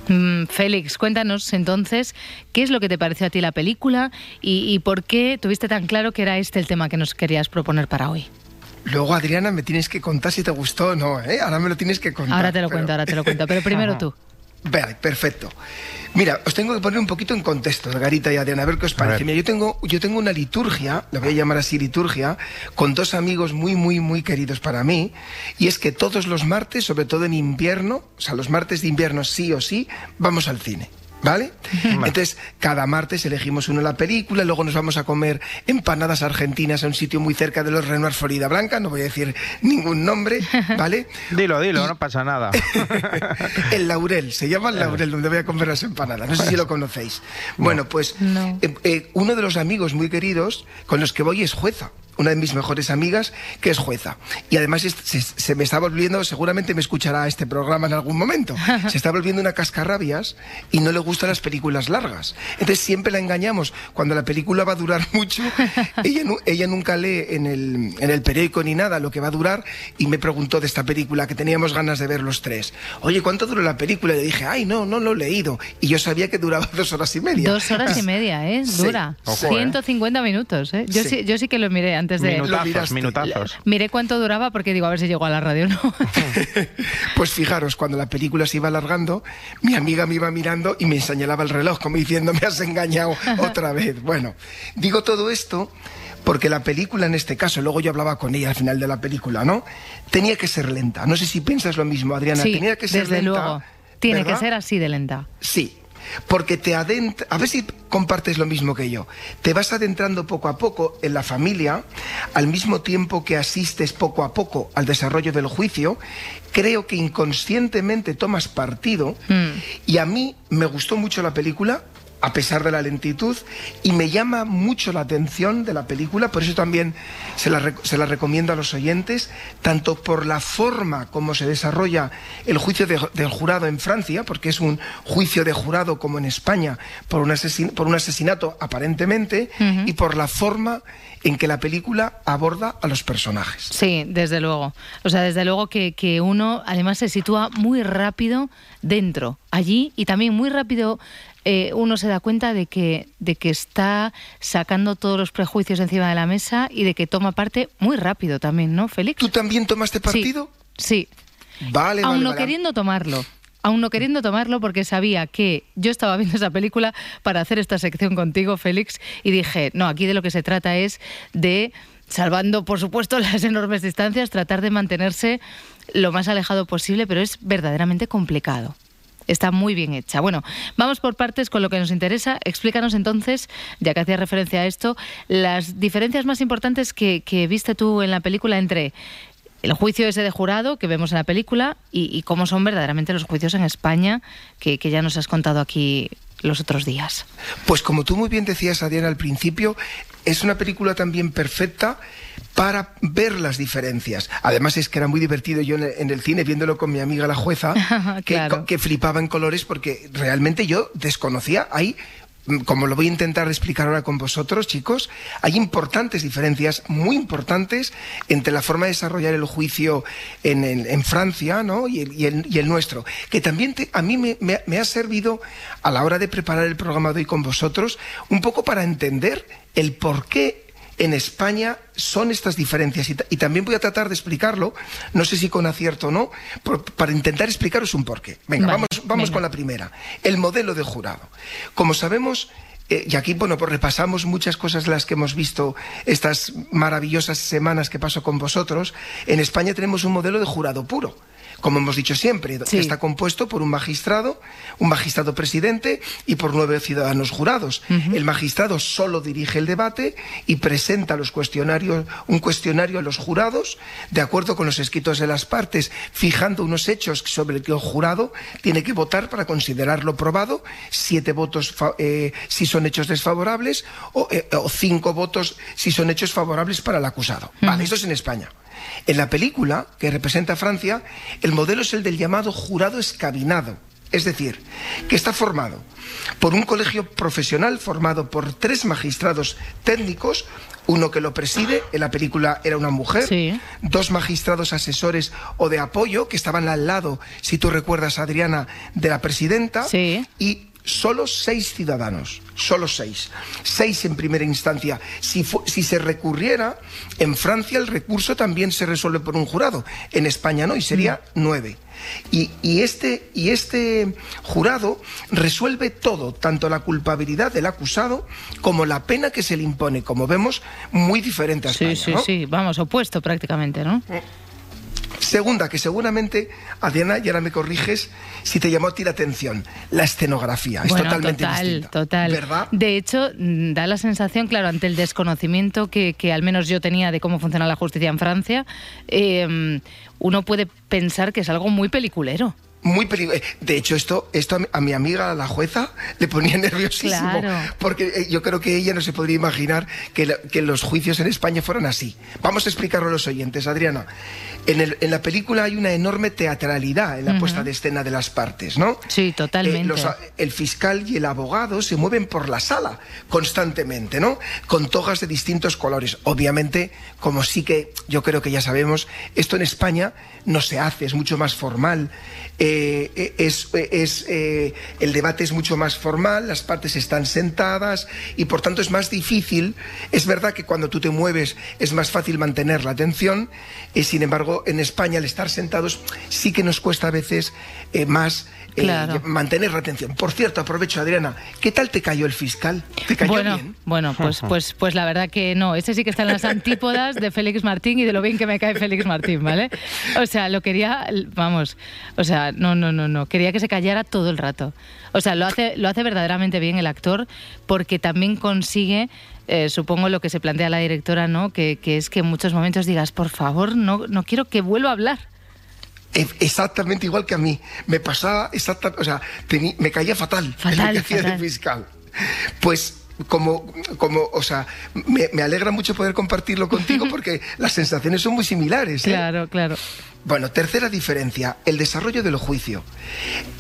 Mm, Félix, cuéntanos entonces qué es lo que te pareció a ti la película y, y por qué tuviste tan claro que era este el tema que nos querías proponer para hoy. Luego, Adriana, me tienes que contar si te gustó o no, ¿eh? Ahora me lo tienes que contar. Ahora te lo pero- cuento, ahora te lo cuento, pero primero [laughs] tú. Vale, perfecto. Mira, os tengo que poner un poquito en contexto, Garita y Adriana, a ver qué os parece. Mira, yo tengo, yo tengo una liturgia, la voy a llamar así liturgia, con dos amigos muy, muy, muy queridos para mí, y es que todos los martes, sobre todo en invierno, o sea, los martes de invierno sí o sí, vamos al cine. ¿Vale? Entonces, cada martes elegimos una la película, luego nos vamos a comer empanadas argentinas a un sitio muy cerca de los Renoir Florida Blanca, no voy a decir ningún nombre, ¿vale? [laughs] Dilo, dilo, no pasa nada. [laughs] El Laurel, se llama el Laurel, donde voy a comer las empanadas. No sé si lo conocéis. Bueno, pues eh, eh, uno de los amigos muy queridos con los que voy es jueza. Una de mis mejores amigas, que es jueza. Y además es- se, se me está volviendo, seguramente me escuchará este programa en algún momento, [laughs] se está volviendo una cascarrabias y no le gustan las películas largas. Entonces siempre la engañamos. Cuando la película va a durar [laughs] mucho, [laughs] ella, ella nunca lee en el, en el periódico ni nada lo que va a durar y me preguntó de esta película que teníamos ganas de ver los tres. Oye, ¿cuánto dura la película? Y le dije, ay, no, no lo he leído. Y yo sabía que duraba dos horas y media. Dos horas y media, ¿eh? Sí. Dura. Ojo, ¿eh? 150 minutos, ¿eh? Yo sí. Sí. yo sí que lo miré antes de... Minutazos, minutazos. Miré cuánto duraba porque digo, a ver si llego a la radio o no. [laughs] Pues fijaros, cuando la película se iba alargando, mi amiga me iba mirando y me señalaba el reloj, como diciendo, me has engañado otra vez. Bueno, digo todo esto porque la película en este caso, luego yo hablaba con ella al final de la película, ¿no? Tenía que ser lenta. No sé si piensas lo mismo, Adriana. sí, Tenía que ser desde lenta. luego. Tiene ¿verdad? que ser así de lenta. Sí, porque te adentra, a ver si compartes lo mismo que yo, te vas adentrando poco a poco en la familia, al mismo tiempo que asistes poco a poco al desarrollo del juicio, creo que inconscientemente tomas partido. Y a mí me gustó mucho la película a pesar de la lentitud, y me llama mucho la atención de la película, por eso también se la, se la recomiendo a los oyentes, tanto por la forma como se desarrolla el juicio de- del jurado en Francia, porque es un juicio de jurado como en España, por un, asesin- por un asesinato aparentemente, y por la forma en que la película aborda a los personajes. Sí, desde luego. O sea, desde luego que, que uno además se sitúa muy rápido dentro, allí, y también muy rápido eh, uno se da cuenta de que, de que está sacando todos los prejuicios encima de la mesa y de que toma parte muy rápido también, ¿no, Félix? ¿Tú también tomaste partido? Sí. Vale, Aún vale, no vale. queriendo tomarlo. Aún no queriendo tomarlo porque sabía que yo estaba viendo esa película para hacer esta sección contigo, Félix, y dije, no, aquí de lo que se trata es de, salvando por supuesto [laughs] las enormes distancias, tratar de mantenerse lo más alejado posible, pero es verdaderamente complicado. Está muy bien hecha. Bueno, vamos por partes con lo que nos interesa. Explícanos entonces, ya que hacías referencia a esto, las diferencias más importantes que, viste tú en la película entre el juicio ese de jurado que vemos en la película y, y cómo son verdaderamente los juicios en España que, que ya nos has contado aquí los otros días. Pues como tú muy bien decías, Adriana, al principio, es una película también perfecta para ver las diferencias. Además es que era muy divertido yo en el, cine viéndolo con mi amiga la jueza, [laughs] que, Claro. que flipaba en colores porque realmente yo desconocía. Hay mm, como lo voy a intentar explicar ahora con vosotros, chicos, hay importantes diferencias, muy importantes, entre la forma de desarrollar el juicio en, en- en Francia ¿no? y, el, y el- y el nuestro, que también te- a mí me, me- me ha servido a la hora de preparar el programa de hoy con vosotros, un poco para entender el por qué en España son estas diferencias y, ta- y también voy a tratar de explicarlo, no sé si con acierto o no, por- para intentar explicaros un porqué. Venga, Vale, vamos, vamos venga. con la primera, el modelo de jurado. Como sabemos, eh, y aquí bueno, pues repasamos muchas cosas las que hemos visto estas maravillosas semanas que paso con vosotros, en España tenemos un modelo de jurado puro. Como hemos dicho siempre, que está compuesto por un magistrado, un magistrado presidente y por nueve ciudadanos jurados. El magistrado solo dirige el debate y presenta los cuestionarios, un cuestionario a los jurados, de acuerdo con los escritos de las partes, fijando unos hechos sobre el que el jurado tiene que votar para considerarlo probado, siete votos eh, si son hechos desfavorables o, eh, o cinco votos si son hechos favorables para el acusado. Vale, esto es en España. En la película que representa a Francia, el modelo es el del llamado jurado escabinado, es decir, que está formado por un colegio profesional formado por tres magistrados técnicos, uno que lo preside, en la película era una mujer, dos magistrados asesores o de apoyo que estaban al lado, si tú recuerdas, Adriana, de la presidenta, y solo seis ciudadanos, solo seis. Seis en primera instancia. Si, si se recurriera, en Francia el recurso también se resuelve por un jurado, en España no, y sería nueve. Y, y este, y este jurado resuelve todo, tanto la culpabilidad del acusado como la pena que se le impone, como vemos, muy diferente a España. Sí, sí, ¿no? sí, vamos, opuesto prácticamente, ¿no? Segunda, que seguramente, Adriana, y ahora me corriges, si te llamó a ti la atención, la escenografía. Es Bueno, totalmente total, distinta. total. ¿Verdad? De hecho, mm, da la sensación, claro, ante el desconocimiento que, que al menos yo tenía de cómo funciona la justicia en Francia, eh, uno puede pensar que es algo muy peliculero. Muy peligroso. De hecho, esto, esto a mi- a mi amiga, la jueza, le ponía [laughs] nerviosísimo. Claro. Porque eh, yo creo que ella no se podría imaginar que, la- que los juicios en España fueran así. Vamos a explicarlo a los oyentes, Adriana. En, el- en la película hay una enorme teatralidad en la puesta de escena de las partes, ¿no? Sí, totalmente. Eh, los a- el fiscal y el abogado se mueven por la sala constantemente, ¿no? Con togas de distintos colores. Obviamente, como sí que yo creo que ya sabemos, esto en España no se hace, es mucho más formal. Eh, eh, es, eh, es, eh, el debate es mucho más formal, las partes están sentadas y por tanto es más difícil. Es verdad que cuando tú te mueves es más fácil mantener la atención, y sin embargo en España al estar sentados sí que nos cuesta a veces eh, eh, Claro. mantener la atención. Por cierto, aprovecho Adriana, ¿qué tal te cayó el fiscal? ¿Te cayó bueno, bien? bueno, pues, pues, pues la verdad que no. Ese sí que está en las [laughs] antípodas de Félix Martín y de lo bien que me cae Félix Martín, ¿vale? O sea, lo quería, vamos, o sea, no, no, no, no. Quería que se callara todo el rato. O sea, lo hace, lo hace verdaderamente bien el actor porque también consigue. eh, supongo lo que se plantea la directora, ¿no? Que, que es que en muchos momentos digas, por favor, no, no quiero que vuelva a hablar. E- Exactamente igual que a mí. Me pasaba exactamente, o sea, me caía fatal, en lo Fatal, que hacía fatal. de fiscal. Pues como, como, o sea, me, me alegra mucho poder compartirlo contigo [laughs] porque las sensaciones son muy similares. ¿eh? Claro, claro. Bueno, tercera diferencia, el desarrollo del juicio.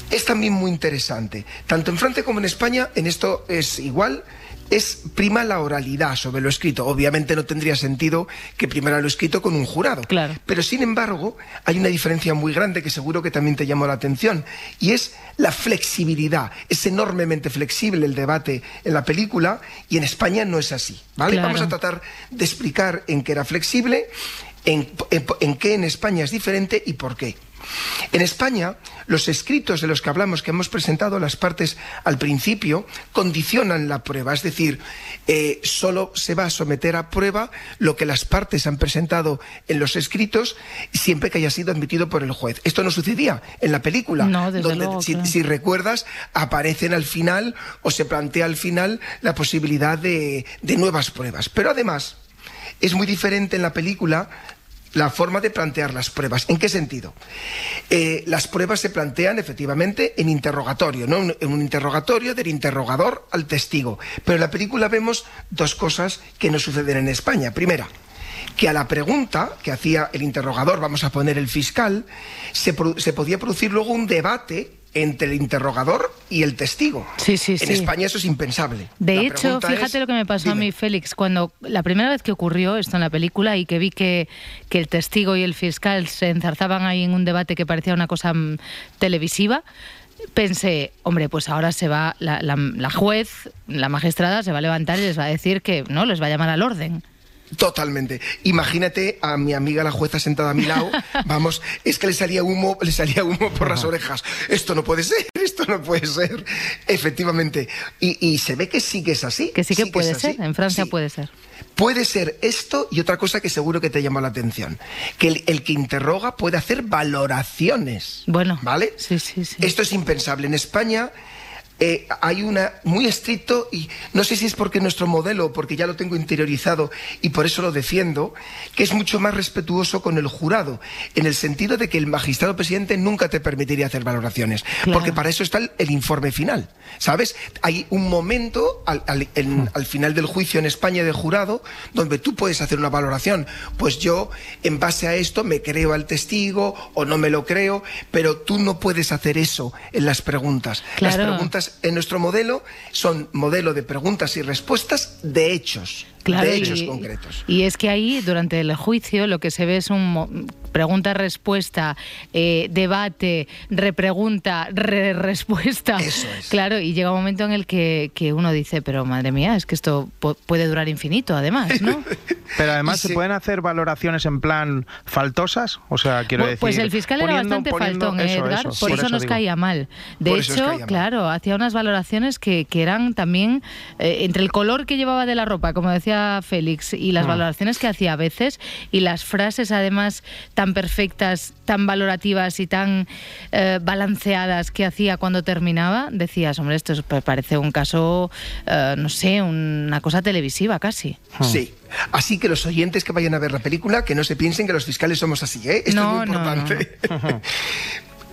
Es también muy interesante. Tanto en Francia como en España, en esto es igual. Es prima la oralidad sobre lo escrito. Obviamente no tendría sentido que primara lo escrito con un jurado. Claro. Pero sin embargo, hay una diferencia muy grande que seguro que también te llamó la atención. Y es la flexibilidad. Es enormemente flexible el debate en la película y en España no es así. ¿vale? Claro. Vamos a tratar de explicar en qué era flexible, en, en- en qué en España es diferente y por qué. En España, los escritos de los que hablamos, que hemos presentado las partes al principio, condicionan la prueba. Es decir, eh, solo se va a someter a prueba lo que las partes han presentado en los escritos, siempre que haya sido admitido por el juez. Esto no sucedía en la película, No, desde donde, luego, si, claro. si recuerdas, aparecen al final o se plantea al final la posibilidad de, de nuevas pruebas. Pero además, es muy diferente en la película la forma de plantear las pruebas. ¿En qué sentido? Eh, las pruebas se plantean efectivamente en interrogatorio, ¿no? En un interrogatorio del interrogador al testigo. Pero en la película vemos dos cosas que no suceden en España. Primera, que a la pregunta que hacía el interrogador, vamos a poner el fiscal, se, podía producir luego un debate entre el interrogador y el testigo. Sí, sí, En sí. España eso es impensable. De La hecho, fíjate es- lo que me pasó a mí, Félix, cuando la primera vez que ocurrió esto en la película y que vi que, que el testigo y el fiscal se enzarzaban ahí en un debate que parecía una cosa mm, televisiva, pensé, hombre, pues ahora se va, la, la- la juez, la magistrada, se va a levantar y les va a decir que no, les va a llamar al orden. Totalmente. Imagínate a mi amiga la jueza sentada a mi lado. [laughs] Vamos, es que le salía humo, le salía humo por las orejas. Esto no puede ser, [laughs] esto no puede ser. Efectivamente. Y, y se ve que sí que es así. Que sí que puede ser, en Francia puede ser. Puede ser esto y otra cosa que seguro que te llama la atención. Que el, el que interroga puede hacer valoraciones. Bueno. ¿Vale? Sí, sí, sí. Esto es impensable. En España eh, hay una muy estricto y no sé si es porque nuestro modelo, porque ya lo tengo interiorizado y por eso lo defiendo, que es mucho más respetuoso con el jurado, en el sentido de que el magistrado presidente nunca te permitiría hacer valoraciones, porque para eso está el, el informe final, ¿sabes? Hay un momento al, al- en- al final del juicio en España de jurado donde tú puedes hacer una valoración, pues yo en base a esto me creo al testigo o no me lo creo, pero tú no puedes hacer eso en las preguntas. Las Claro. En nuestro modelo son modelo de preguntas y respuestas de hechos, Claro, de hechos y- concretos. Y es que ahí, durante el juicio, lo que se ve es un mo- pregunta-respuesta, eh, debate, repregunta, re-respuesta. Eso es. Claro, y llega un momento en el que, que uno dice, pero madre mía, es que esto pu- puede durar infinito, además, ¿no? [laughs] Pero además se pueden hacer valoraciones en plan faltosas, o sea, quiero decir. Pues el fiscal era poniendo- bastante poniendo- faltón, ¿eh, eso, Edgar, eso, por, eso, nos digo. caía mal. De Por hecho, mal. claro, hacía unas valoraciones que, que eran también eh, entre el color que llevaba de la ropa, como decía Félix, y las Ah. valoraciones que hacía a veces, y las frases además tan perfectas, tan valorativas y tan eh, balanceadas que hacía cuando terminaba, decías, hombre, esto es- parece un caso, eh, no sé, una cosa televisiva casi. Sí. Así que los oyentes que vayan a ver la película, que no se piensen que los fiscales somos así, ¿eh? Esto No, es muy no, no, importante. [laughs]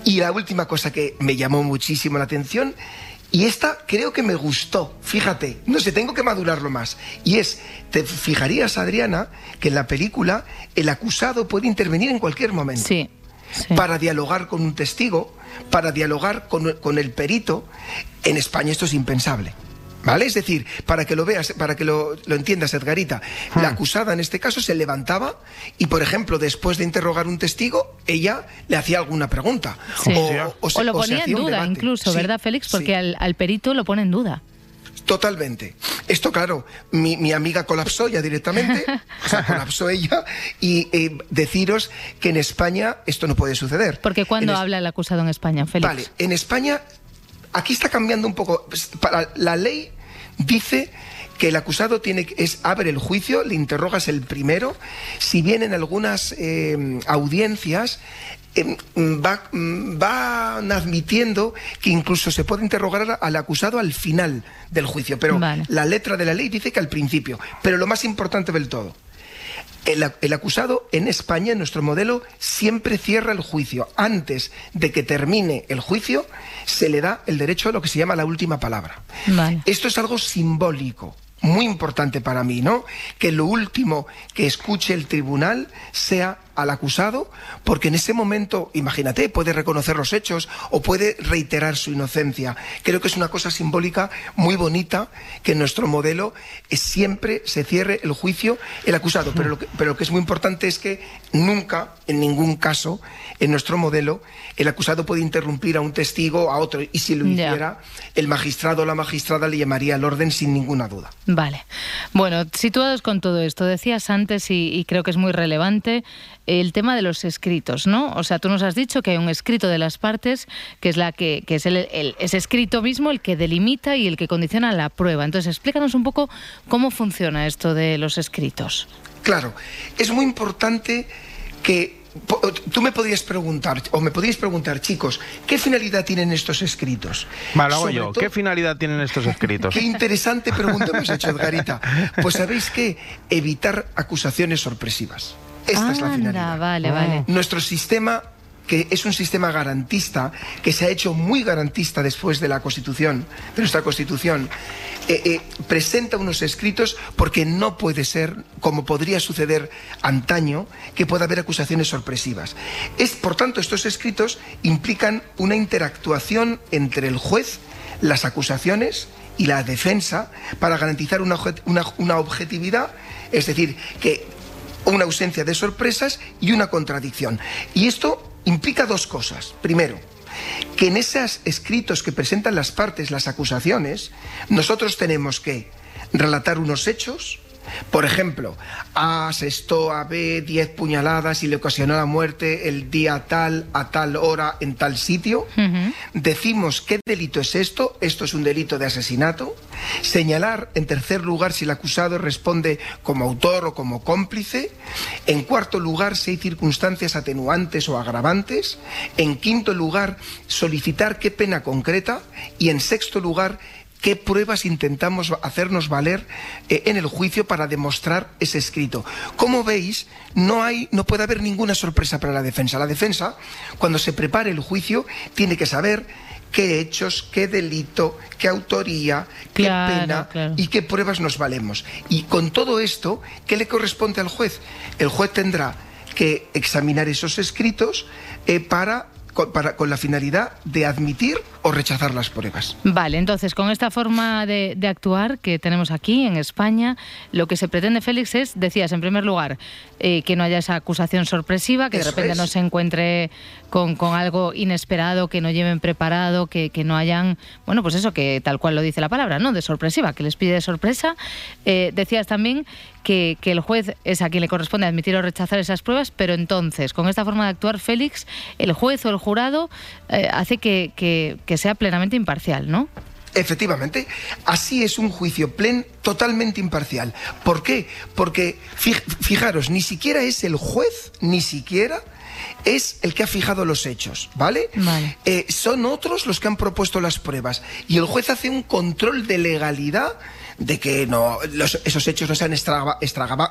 y la última cosa que me llamó muchísimo la atención, y esta creo que me gustó, fíjate, no sé, tengo que madurarlo más. Y es, te fijarías, Adriana, que en la película el acusado puede intervenir en cualquier momento. Sí. Para dialogar con un testigo, para dialogar con, con el perito. En España esto es impensable. ¿Vale? Es decir, para que lo veas, para que lo, lo entiendas, Edgarita, la acusada en este caso se levantaba y, por ejemplo, después de interrogar un testigo, ella le hacía alguna pregunta. Sí. O, se- O lo ponía en duda incluso, Sí, ¿verdad, Félix? sí. Porque al, al perito lo pone en duda. Totalmente. Esto, claro, mi, mi amiga colapsó ya directamente, [laughs] o sea, colapsó ella, y eh, deciros que en España esto no puede suceder. Porque cuando es- habla el acusado en España, Félix. Vale, en España, aquí está cambiando un poco. Para la ley dice que el acusado tiene que- es abre el juicio, le interrogas el primero. Si bien en algunas eh, audiencias eh, va- van admitiendo que incluso se puede interrogar al acusado al final del juicio, pero Vale. la letra de la ley dice que al principio. Pero lo más importante del todo, El, el acusado en España, en nuestro modelo, siempre cierra el juicio. Antes de que termine el juicio, se le da el derecho a lo que se llama la última palabra. Vale. Esto es algo simbólico, muy importante para mí, ¿no? Que lo último que escuche el tribunal sea al acusado, porque en ese momento, imagínate, puede reconocer los hechos o puede reiterar su inocencia. Creo que es una cosa simbólica muy bonita que en nuestro modelo siempre se cierre el juicio el acusado. Pero lo, que, pero lo que es muy importante es que nunca, en ningún caso, en nuestro modelo, el acusado puede interrumpir a un testigo, a otro, y si lo hiciera, el magistrado o la magistrada le llamaría al orden sin ninguna duda. Vale. Bueno, situados con todo esto, decías antes y, y creo que es muy relevante el tema de los escritos, ¿no? O sea, tú nos has dicho que hay un escrito de las partes que es la que, que es el, el- ese escrito mismo el que delimita y el que condiciona la prueba. Entonces, explícanos un poco cómo funciona esto de los escritos. Claro, es muy importante que tú me podrías preguntar, o me podríais preguntar, chicos, ¿qué finalidad tienen estos escritos? Vale, hago yo. todo- ¿Qué finalidad tienen estos escritos? Qué interesante pregunta me has hecho, Edgarita. [laughs] Pues sabéis que evitar acusaciones sorpresivas. Esta es la Anda, finalidad. vale, vale. Nuestro sistema que es un sistema garantista, que se ha hecho muy garantista después de la Constitución, de nuestra Constitución, eh, eh, presenta unos escritos porque no puede ser, como podría suceder antaño, que pueda haber acusaciones sorpresivas. Es, por tanto, estos escritos implican una interactuación entre el juez, las acusaciones y la defensa para garantizar una- una objetividad, es decir, que una ausencia de sorpresas y una contradicción. Y esto implica dos cosas. Primero, que en esos escritos que presentan las partes, las acusaciones, nosotros tenemos que relatar unos hechos. Por ejemplo, A asestó a B 10 puñaladas y le ocasionó la muerte el día tal, a tal hora, en tal sitio. Decimos qué delito es esto, esto es un delito de asesinato. Señalar, en tercer lugar, si el acusado responde como autor o como cómplice. En cuarto lugar, si hay circunstancias atenuantes o agravantes. En quinto lugar, solicitar qué pena concreta. Y en sexto lugar, qué pruebas intentamos hacernos valer eh, en el juicio para demostrar ese escrito. Como veis, no hay, no puede haber ninguna sorpresa para la defensa. La defensa, cuando se prepare el juicio, tiene que saber qué hechos, qué delito, qué autoría, qué pena claro. y qué pruebas nos valemos. Y con todo esto, ¿qué le corresponde al juez? El juez tendrá que examinar esos escritos eh, para, con, para- con la finalidad de admitir o rechazar las pruebas. Vale, entonces con esta forma de, de actuar que tenemos aquí en España, lo que se pretende, Félix, es, decías, en primer lugar, eh, que no haya esa acusación sorpresiva, que Eso de repente es. no se encuentre con, con algo inesperado, que no lleven preparado, que, que no hayan, bueno, pues eso, que tal cual lo dice la palabra, ¿no? De sorpresiva, que les pide de sorpresa. Eh, decías también que, que el juez es a quien le corresponde admitir o rechazar esas pruebas, pero entonces, con esta forma de actuar, Félix, el juez o el jurado eh, hace que, que- que sea plenamente imparcial, ¿no? Efectivamente, así es un juicio plen totalmente imparcial. ¿Por qué? Porque fij- fijaros, ni siquiera es el juez, ni siquiera es el que ha fijado los hechos, ¿vale? Vale. Eh, son otros los que han propuesto las pruebas y el juez hace un control de legalidad de que no, los- esos hechos no sean extrava-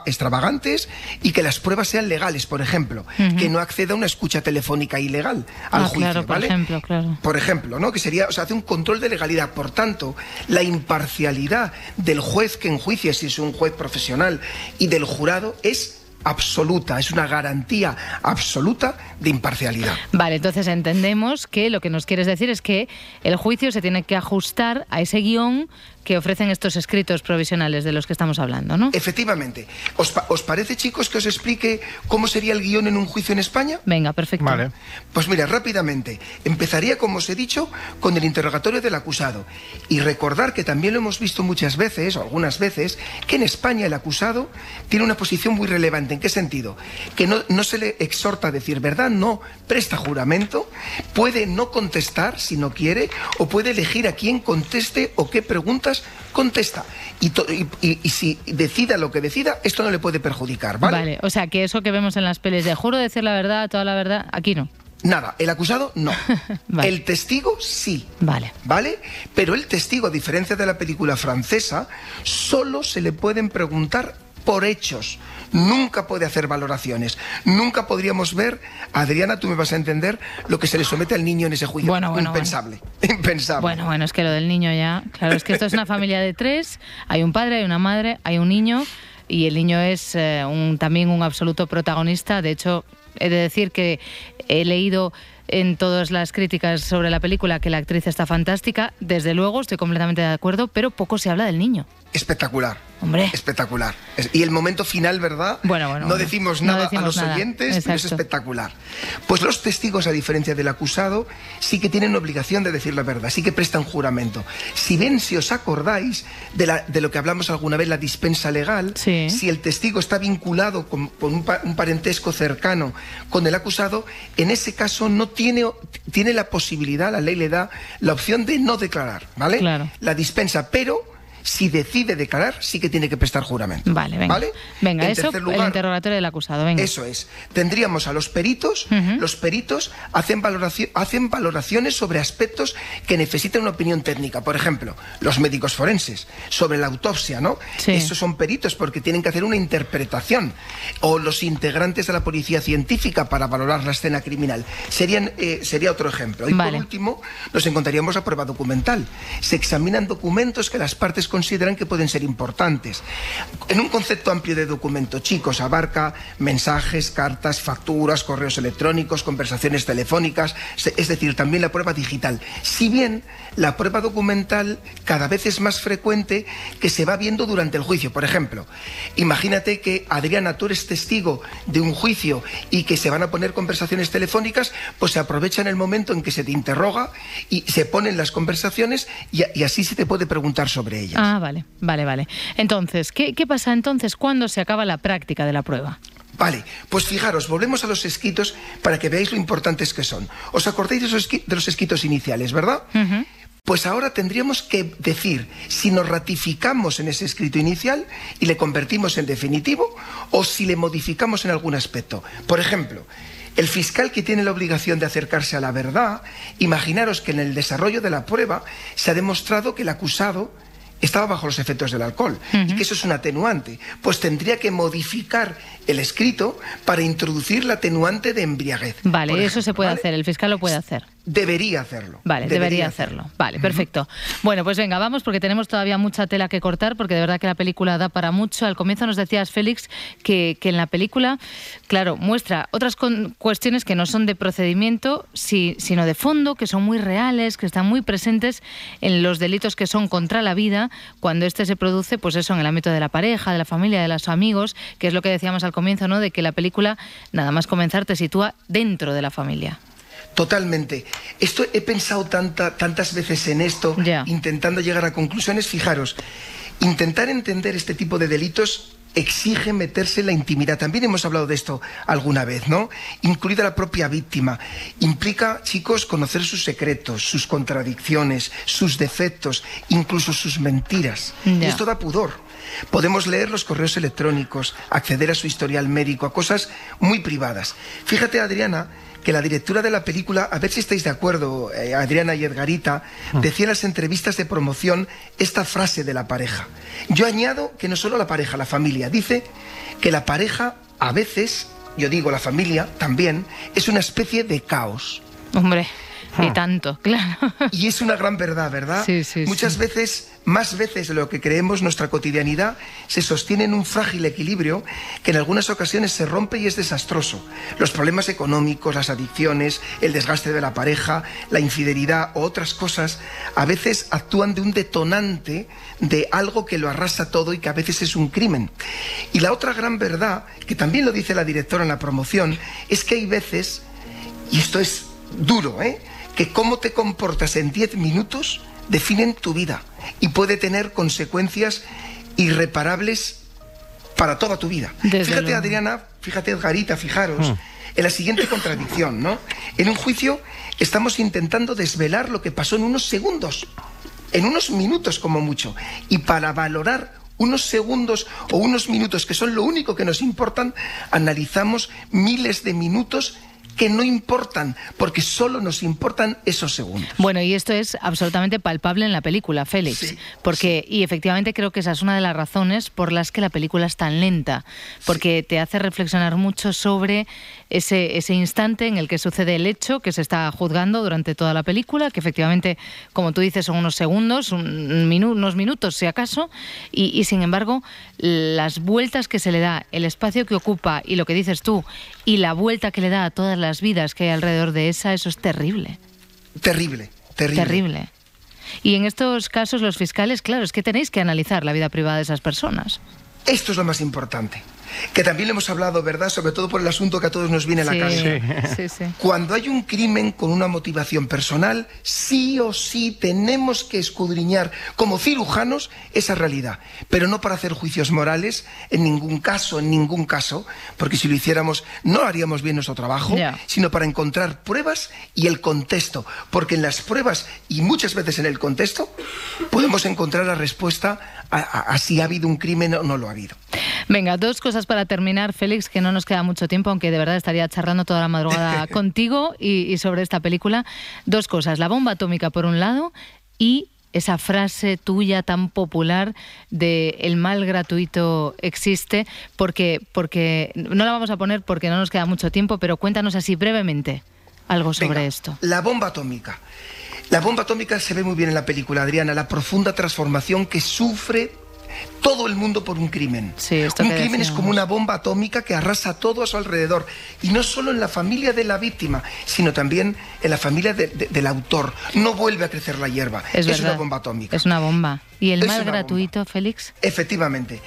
extravagantes y que las pruebas sean legales, por ejemplo, que no acceda a una escucha telefónica ilegal al ah, juicio, claro, por ejemplo, claro. por ejemplo, ¿no? Que sería, o sea, hace un control de legalidad. Por tanto, la imparcialidad del juez que enjuicia, si es un juez profesional, y del jurado es absoluta, es una garantía absoluta de imparcialidad. Vale, entonces entendemos que lo que nos quieres decir es que el juicio se tiene que ajustar a ese guion que ofrecen estos escritos provisionales de los que estamos hablando, ¿no? Efectivamente. ¿Os, pa- os parece, chicos, que os explique cómo sería el guion en un juicio en España? Venga, perfecto. Vale. Pues mira, rápidamente. Empezaría, como os he dicho, con el interrogatorio del acusado. Y recordar que también lo hemos visto muchas veces, o algunas veces, que en España el acusado tiene una posición muy relevante. ¿En qué sentido? Que no, no se le exhorta a decir verdad, no presta juramento, puede no contestar si no quiere, o puede elegir a quién conteste o qué preguntas contesta. Y, to- y- y- y si decida lo que decida, esto no le puede perjudicar, ¿vale? Vale, o sea que eso que vemos en las pelis de juro decir la verdad, toda la verdad, aquí no. Nada, el acusado no. [laughs] Vale. El testigo sí. Vale. ¿Vale? Pero el testigo, a diferencia de la película francesa, solo se le pueden preguntar por hechos. Nunca puede hacer valoraciones. Nunca podríamos ver, Adriana, tú me vas a entender, lo que se le somete al niño en ese juicio. Bueno, bueno, Impensable. Impensable. Bueno, bueno, es que lo del niño ya. Claro, es que esto es una familia de tres. Hay un padre, hay una madre, hay un niño. Y el niño es eh, un, también un absoluto protagonista. De hecho, he de decir que he leído en todas las críticas sobre la película que la actriz está fantástica. Desde luego, estoy completamente de acuerdo, pero poco se habla del niño. Espectacular. Hombre. Espectacular. Es- Y el momento final, ¿verdad? Bueno, bueno, No bueno. decimos No nada decimos a los nada. oyentes, pero es espectacular. Pues los testigos, a diferencia del acusado, sí que tienen obligación de decir la verdad, sí que prestan juramento. Si ven, si os acordáis de, la- de lo que hablamos alguna vez, la dispensa legal, si el testigo está vinculado con, con un, pa- un parentesco cercano con el acusado, en ese caso no tiene, tiene la posibilidad, la ley le da la opción de no declarar, ¿vale? Claro. La dispensa, pero si decide declarar, sí que tiene que prestar juramento. Vale, venga. ¿Vale? Venga, En eso, tercer el lugar, interrogatorio del acusado. Venga. eso es. Tendríamos a los peritos. Los peritos hacen, valoraci- hacen valoraciones sobre aspectos que necesitan una opinión técnica. Por ejemplo, los médicos forenses, sobre la autopsia, ¿no? Esos son peritos porque tienen que hacer una interpretación. O los integrantes de la policía científica para valorar la escena criminal. Serían, eh, sería otro ejemplo. Y Vale. por último, nos encontraríamos la prueba documental. Se examinan documentos que las partes consideran que pueden ser importantes. En un concepto amplio de documento, chicos, abarca mensajes, cartas, facturas, correos electrónicos, conversaciones telefónicas, es decir, también la prueba digital. Si bien la prueba documental cada vez es más frecuente que se va viendo durante el juicio. Por ejemplo, imagínate que Adriana, tú eres testigo de un juicio y que se van a poner conversaciones telefónicas, pues se aprovecha en el momento en que se te interroga y se ponen las conversaciones y, y así se te puede preguntar sobre ellas. Ah, vale, vale, vale. Entonces, ¿qué, qué pasa entonces cuando se acaba la práctica de la prueba? Vale, pues fijaros, volvemos a los escritos para que veáis lo importantes que son. ¿Os acordáis de, esos esqui- de los escritos iniciales, verdad? Pues ahora tendríamos que decir si nos ratificamos en ese escrito inicial y le convertimos en definitivo o si le modificamos en algún aspecto. Por ejemplo, el fiscal que tiene la obligación de acercarse a la verdad, imaginaros que en el desarrollo de la prueba se ha demostrado que el acusado estaba bajo los efectos del alcohol y que eso es un atenuante, pues tendría que modificar el escrito para introducir la atenuante de embriaguez. Vale, eso se puede ¿vale? hacer, el fiscal lo puede hacer. Debería hacerlo. Vale, debería, hacerlo. Vale, perfecto. Bueno, pues venga, vamos porque tenemos todavía mucha tela que cortar porque de verdad que la película da para mucho. Al comienzo nos decías, Félix, que, que en la película, claro, muestra otras con- cuestiones que no son de procedimiento, si- sino de fondo, que son muy reales, que están muy presentes en los delitos que son contra la vida, cuando este se produce, pues eso, en el ámbito de la pareja, de la familia, de los amigos, que es lo que decíamos al comienzo, ¿no? De que la película, nada más comenzar, te sitúa dentro de la familia. Totalmente. Esto he pensado tanta- tantas veces en esto, intentando llegar a conclusiones. Fijaros, intentar entender este tipo de delitos exige meterse en la intimidad. También hemos hablado de esto alguna vez, ¿no? Incluida la propia víctima. Implica, chicos, conocer sus secretos, sus contradicciones, sus defectos, incluso sus mentiras. Y Ya. esto da pudor. Podemos leer los correos electrónicos, acceder a su historial médico, a cosas muy privadas. Fíjate, Adriana, que la directora de la película, a ver si estáis de acuerdo, eh, Adriana y Edgarita, decía en las entrevistas de promoción esta frase de la pareja. Yo añado que no solo la pareja, la familia. Dice que la pareja a veces, yo digo la familia también, es una especie de caos. Hombre, y tanto, [laughs] claro. Y es una gran verdad, ¿verdad? Sí, sí, Muchas sí. veces, más veces de lo que creemos, nuestra cotidianidad se sostiene en un frágil equilibrio que en algunas ocasiones se rompe y es desastroso. Los problemas económicos, las adicciones, el desgaste de la pareja, la infidelidad o otras cosas, a veces actúan de un detonante de algo que lo arrasa todo y que a veces es un crimen. Y la otra gran verdad, que también lo dice la directora en la promoción, es que hay veces y esto es duro, ¿eh? Que cómo te comportas en 10 minutos definen tu vida y puede tener consecuencias irreparables para toda tu vida. Desde fíjate, luego. Adriana, fíjate, Edgarita, fijaros, Hmm. en la siguiente contradicción, ¿no? En un juicio estamos intentando desvelar lo que pasó en unos segundos, en unos minutos como mucho, y para valorar unos segundos o unos minutos que son lo único que nos importan, analizamos miles de minutos que no importan, porque solo nos importan esos segundos. Bueno, y esto es absolutamente palpable en la película, Félix, porque y efectivamente creo que esa es una de las razones por las que la película es tan lenta, porque te hace reflexionar mucho sobre ese, ese instante en el que sucede el hecho que se está juzgando durante toda la película, que efectivamente, como tú dices, son unos segundos, un minu- unos minutos si acaso, y, y sin embargo las vueltas que se le da, el espacio que ocupa y lo que dices tú, y la vuelta que le da a todas las vidas que hay alrededor de esa, eso es terrible. Terrible, terrible. Terrible. Y en estos casos los fiscales, claro, es que tenéis que analizar la vida privada de esas personas. Esto es lo más importante. Que también lo hemos hablado, ¿verdad? Sobre todo por el asunto que a todos nos viene a la Sí, cabeza. sí, sí. Cuando hay un crimen con una motivación personal, sí o sí tenemos que escudriñar como cirujanos esa realidad, pero no para hacer juicios morales en ningún caso, en ningún caso, porque si lo hiciéramos no haríamos bien nuestro trabajo, sino para encontrar pruebas y el contexto, porque en las pruebas y muchas veces en el contexto podemos encontrar la respuesta a, a- a si ha habido un crimen o no lo ha habido. Venga, dos cosas para terminar, Félix, que no nos queda mucho tiempo, aunque de verdad estaría charlando toda la madrugada [laughs] contigo y, y sobre esta película. Dos cosas, la bomba atómica por un lado y esa frase tuya tan popular de el mal gratuito existe, porque, porque no la vamos a poner porque no nos queda mucho tiempo, pero cuéntanos así brevemente algo sobre Venga, esto. La bomba atómica. La bomba atómica se ve muy bien en la película, Adriana, la profunda transformación que sufre todo el mundo por un crimen. esto un crimen es como una bomba atómica que arrasa todo a su alrededor. Y no solo en la familia de la víctima, sino también en la familia de- de- del autor. No vuelve a crecer la hierba. Es, una bomba atómica. Es una bomba. ¿Y el Es mal gratuito, Félix? Efectivamente.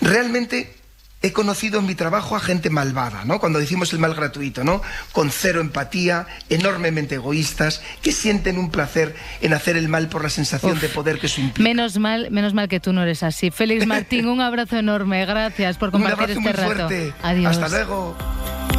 Realmente he conocido en mi trabajo a gente malvada, ¿no? Cuando decimos el mal gratuito, ¿no? Con cero empatía, enormemente egoístas, que sienten un placer en hacer el mal por la sensación Uf. de poder que eso implica. Menos mal, menos mal que tú no eres así. Félix Martín, un abrazo enorme. Gracias por Un compartir abrazo este muy rato. fuerte. Adiós. Hasta luego.